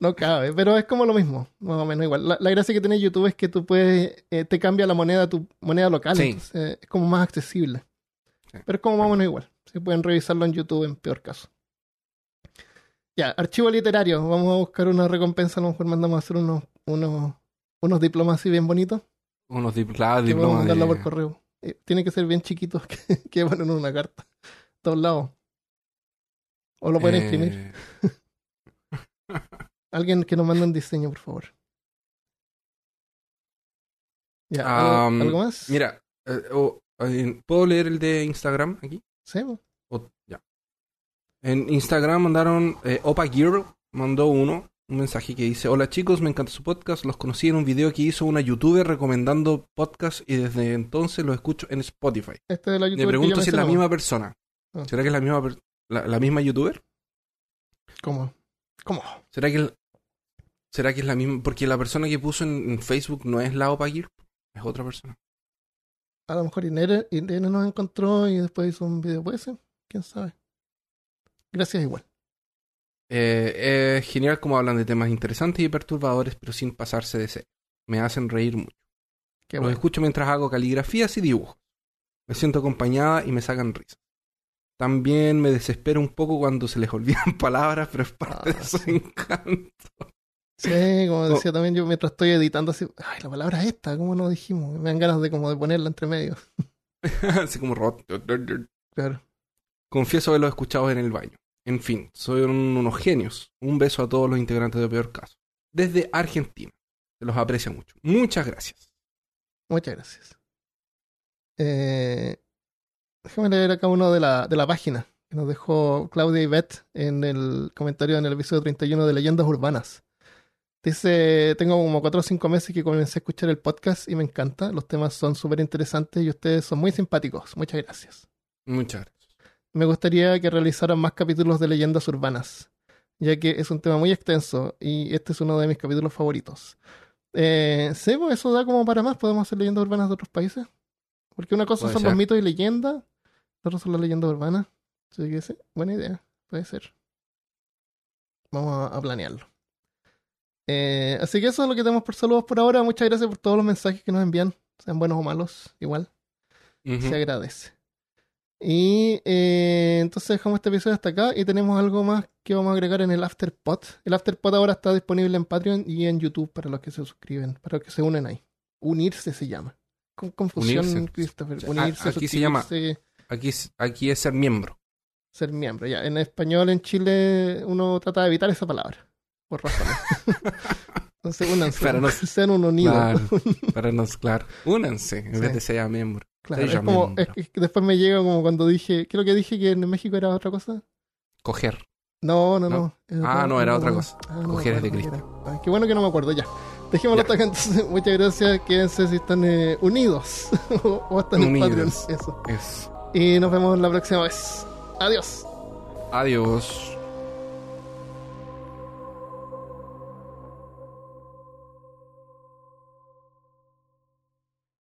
No cabe, pero es como lo mismo, más o menos igual. La, la gracia que tiene YouTube es que tú puedes, eh, te cambia la moneda, tu moneda local, Sí. entonces es como más accesible. Sí. Pero es como más o menos igual. Se pueden revisarlo en YouTube en peor caso. Ya, archivo literario. Vamos a buscar una recompensa. A lo mejor mandamos a hacer unos, unos, unos diplomas así bien bonitos. Unos dip- claro, diplomas mandarlo de- por correo. Eh, tiene que ser bien chiquitos que, que ponen en una carta. Todos lados. O lo pueden eh, imprimir. Alguien que nos mande un diseño, por favor. Ya, ¿algo, más? Mira, eh, ¿puedo leer el de Instagram aquí? Sí. En Instagram mandaron, eh, Opa Girl mandó uno, un mensaje que dice, hola chicos, me encanta su podcast, los conocí en un video que hizo una youtuber recomendando podcast y desde entonces los escucho en Spotify. Este de la Me youtuber que pregunto si es la misma persona. Ah. ¿Será que es la misma, la, la misma youtuber? ¿Cómo? ¿Cómo? ¿Será que, el- ¿Será que es la misma? Porque la persona que puso en, en Facebook no es la Opa Girl, es otra persona. A lo mejor Irene, Irene nos encontró y después hizo un video. ¿Puede ser? ¿Quién sabe? Gracias igual. Eh, es genial como hablan de temas interesantes y perturbadores, pero sin pasarse de ser. Me hacen reír mucho. Qué Los bueno. escucho mientras hago caligrafías y dibujos. Me siento acompañada y me sacan risa. También me desespero un poco cuando se les olvidan palabras, pero es parte Ah, de su sí. encanto. Sí, como decía también yo mientras estoy editando así, ay, la palabra es esta, ¿cómo no dijimos? Me dan ganas de como de ponerla entre medio. Así como rot. Claro. Confieso haberlos escuchado en el baño. En fin, son unos genios. Un beso a todos los integrantes de Peor Caso. Desde Argentina. Se los aprecia mucho. Muchas gracias. Muchas gracias. Eh, déjame leer acá uno de la, de la página que nos dejó Claudia Ivette en el comentario en el episodio 31 de Leyendas Urbanas. Dice, tengo como 4 o 5 meses que comencé a escuchar el podcast y me encanta. Los temas son súper interesantes y ustedes son muy simpáticos. Muchas gracias. Muchas gracias. Me gustaría que realizaran más capítulos de leyendas urbanas, ya que es un tema muy extenso y este es uno de mis capítulos favoritos. Eh, sí, pues eso da como para más. Podemos hacer leyendas urbanas de otros países. Porque una cosa Puede son ser. los mitos y leyendas, otra son las leyendas urbanas. Así que sí, buena idea. Puede ser. Vamos a, a planearlo. Eh, así que eso es lo que tenemos por saludos por ahora. Muchas gracias por todos los mensajes que nos envían, sean buenos o malos, igual se agradece. Y eh, entonces dejamos este episodio hasta acá y tenemos algo más que vamos a agregar en el Afterpod. El Afterpod ahora está disponible en Patreon y en YouTube para los que se suscriben, para los que se unen ahí. Unirse se llama. Con confusión, Unirse. Christopher. Sí, a- Unirse, aquí se llama- Aquí, es- aquí es ser miembro. ser miembro. Ya, en español en Chile uno trata de evitar esa palabra. Por razones. Entonces únanse. Para no- sean un unido. Claro. Para nos, claro. Únanse en Sí. vez de ser miembro. Claro, es como, es que después me llega como cuando dije, creo que dije que en México era otra cosa. Coger. No, no, ¿No? no. Ah, no, era otra cosa. Ah, no Coger es de qué era. Ah, qué bueno que no me acuerdo ya. Dejémoslo hasta acá entonces. Muchas gracias. Quédense si están eh, unidos o, o están en Patreon. Eso. Es. Y nos vemos la próxima vez. Adiós. Adiós.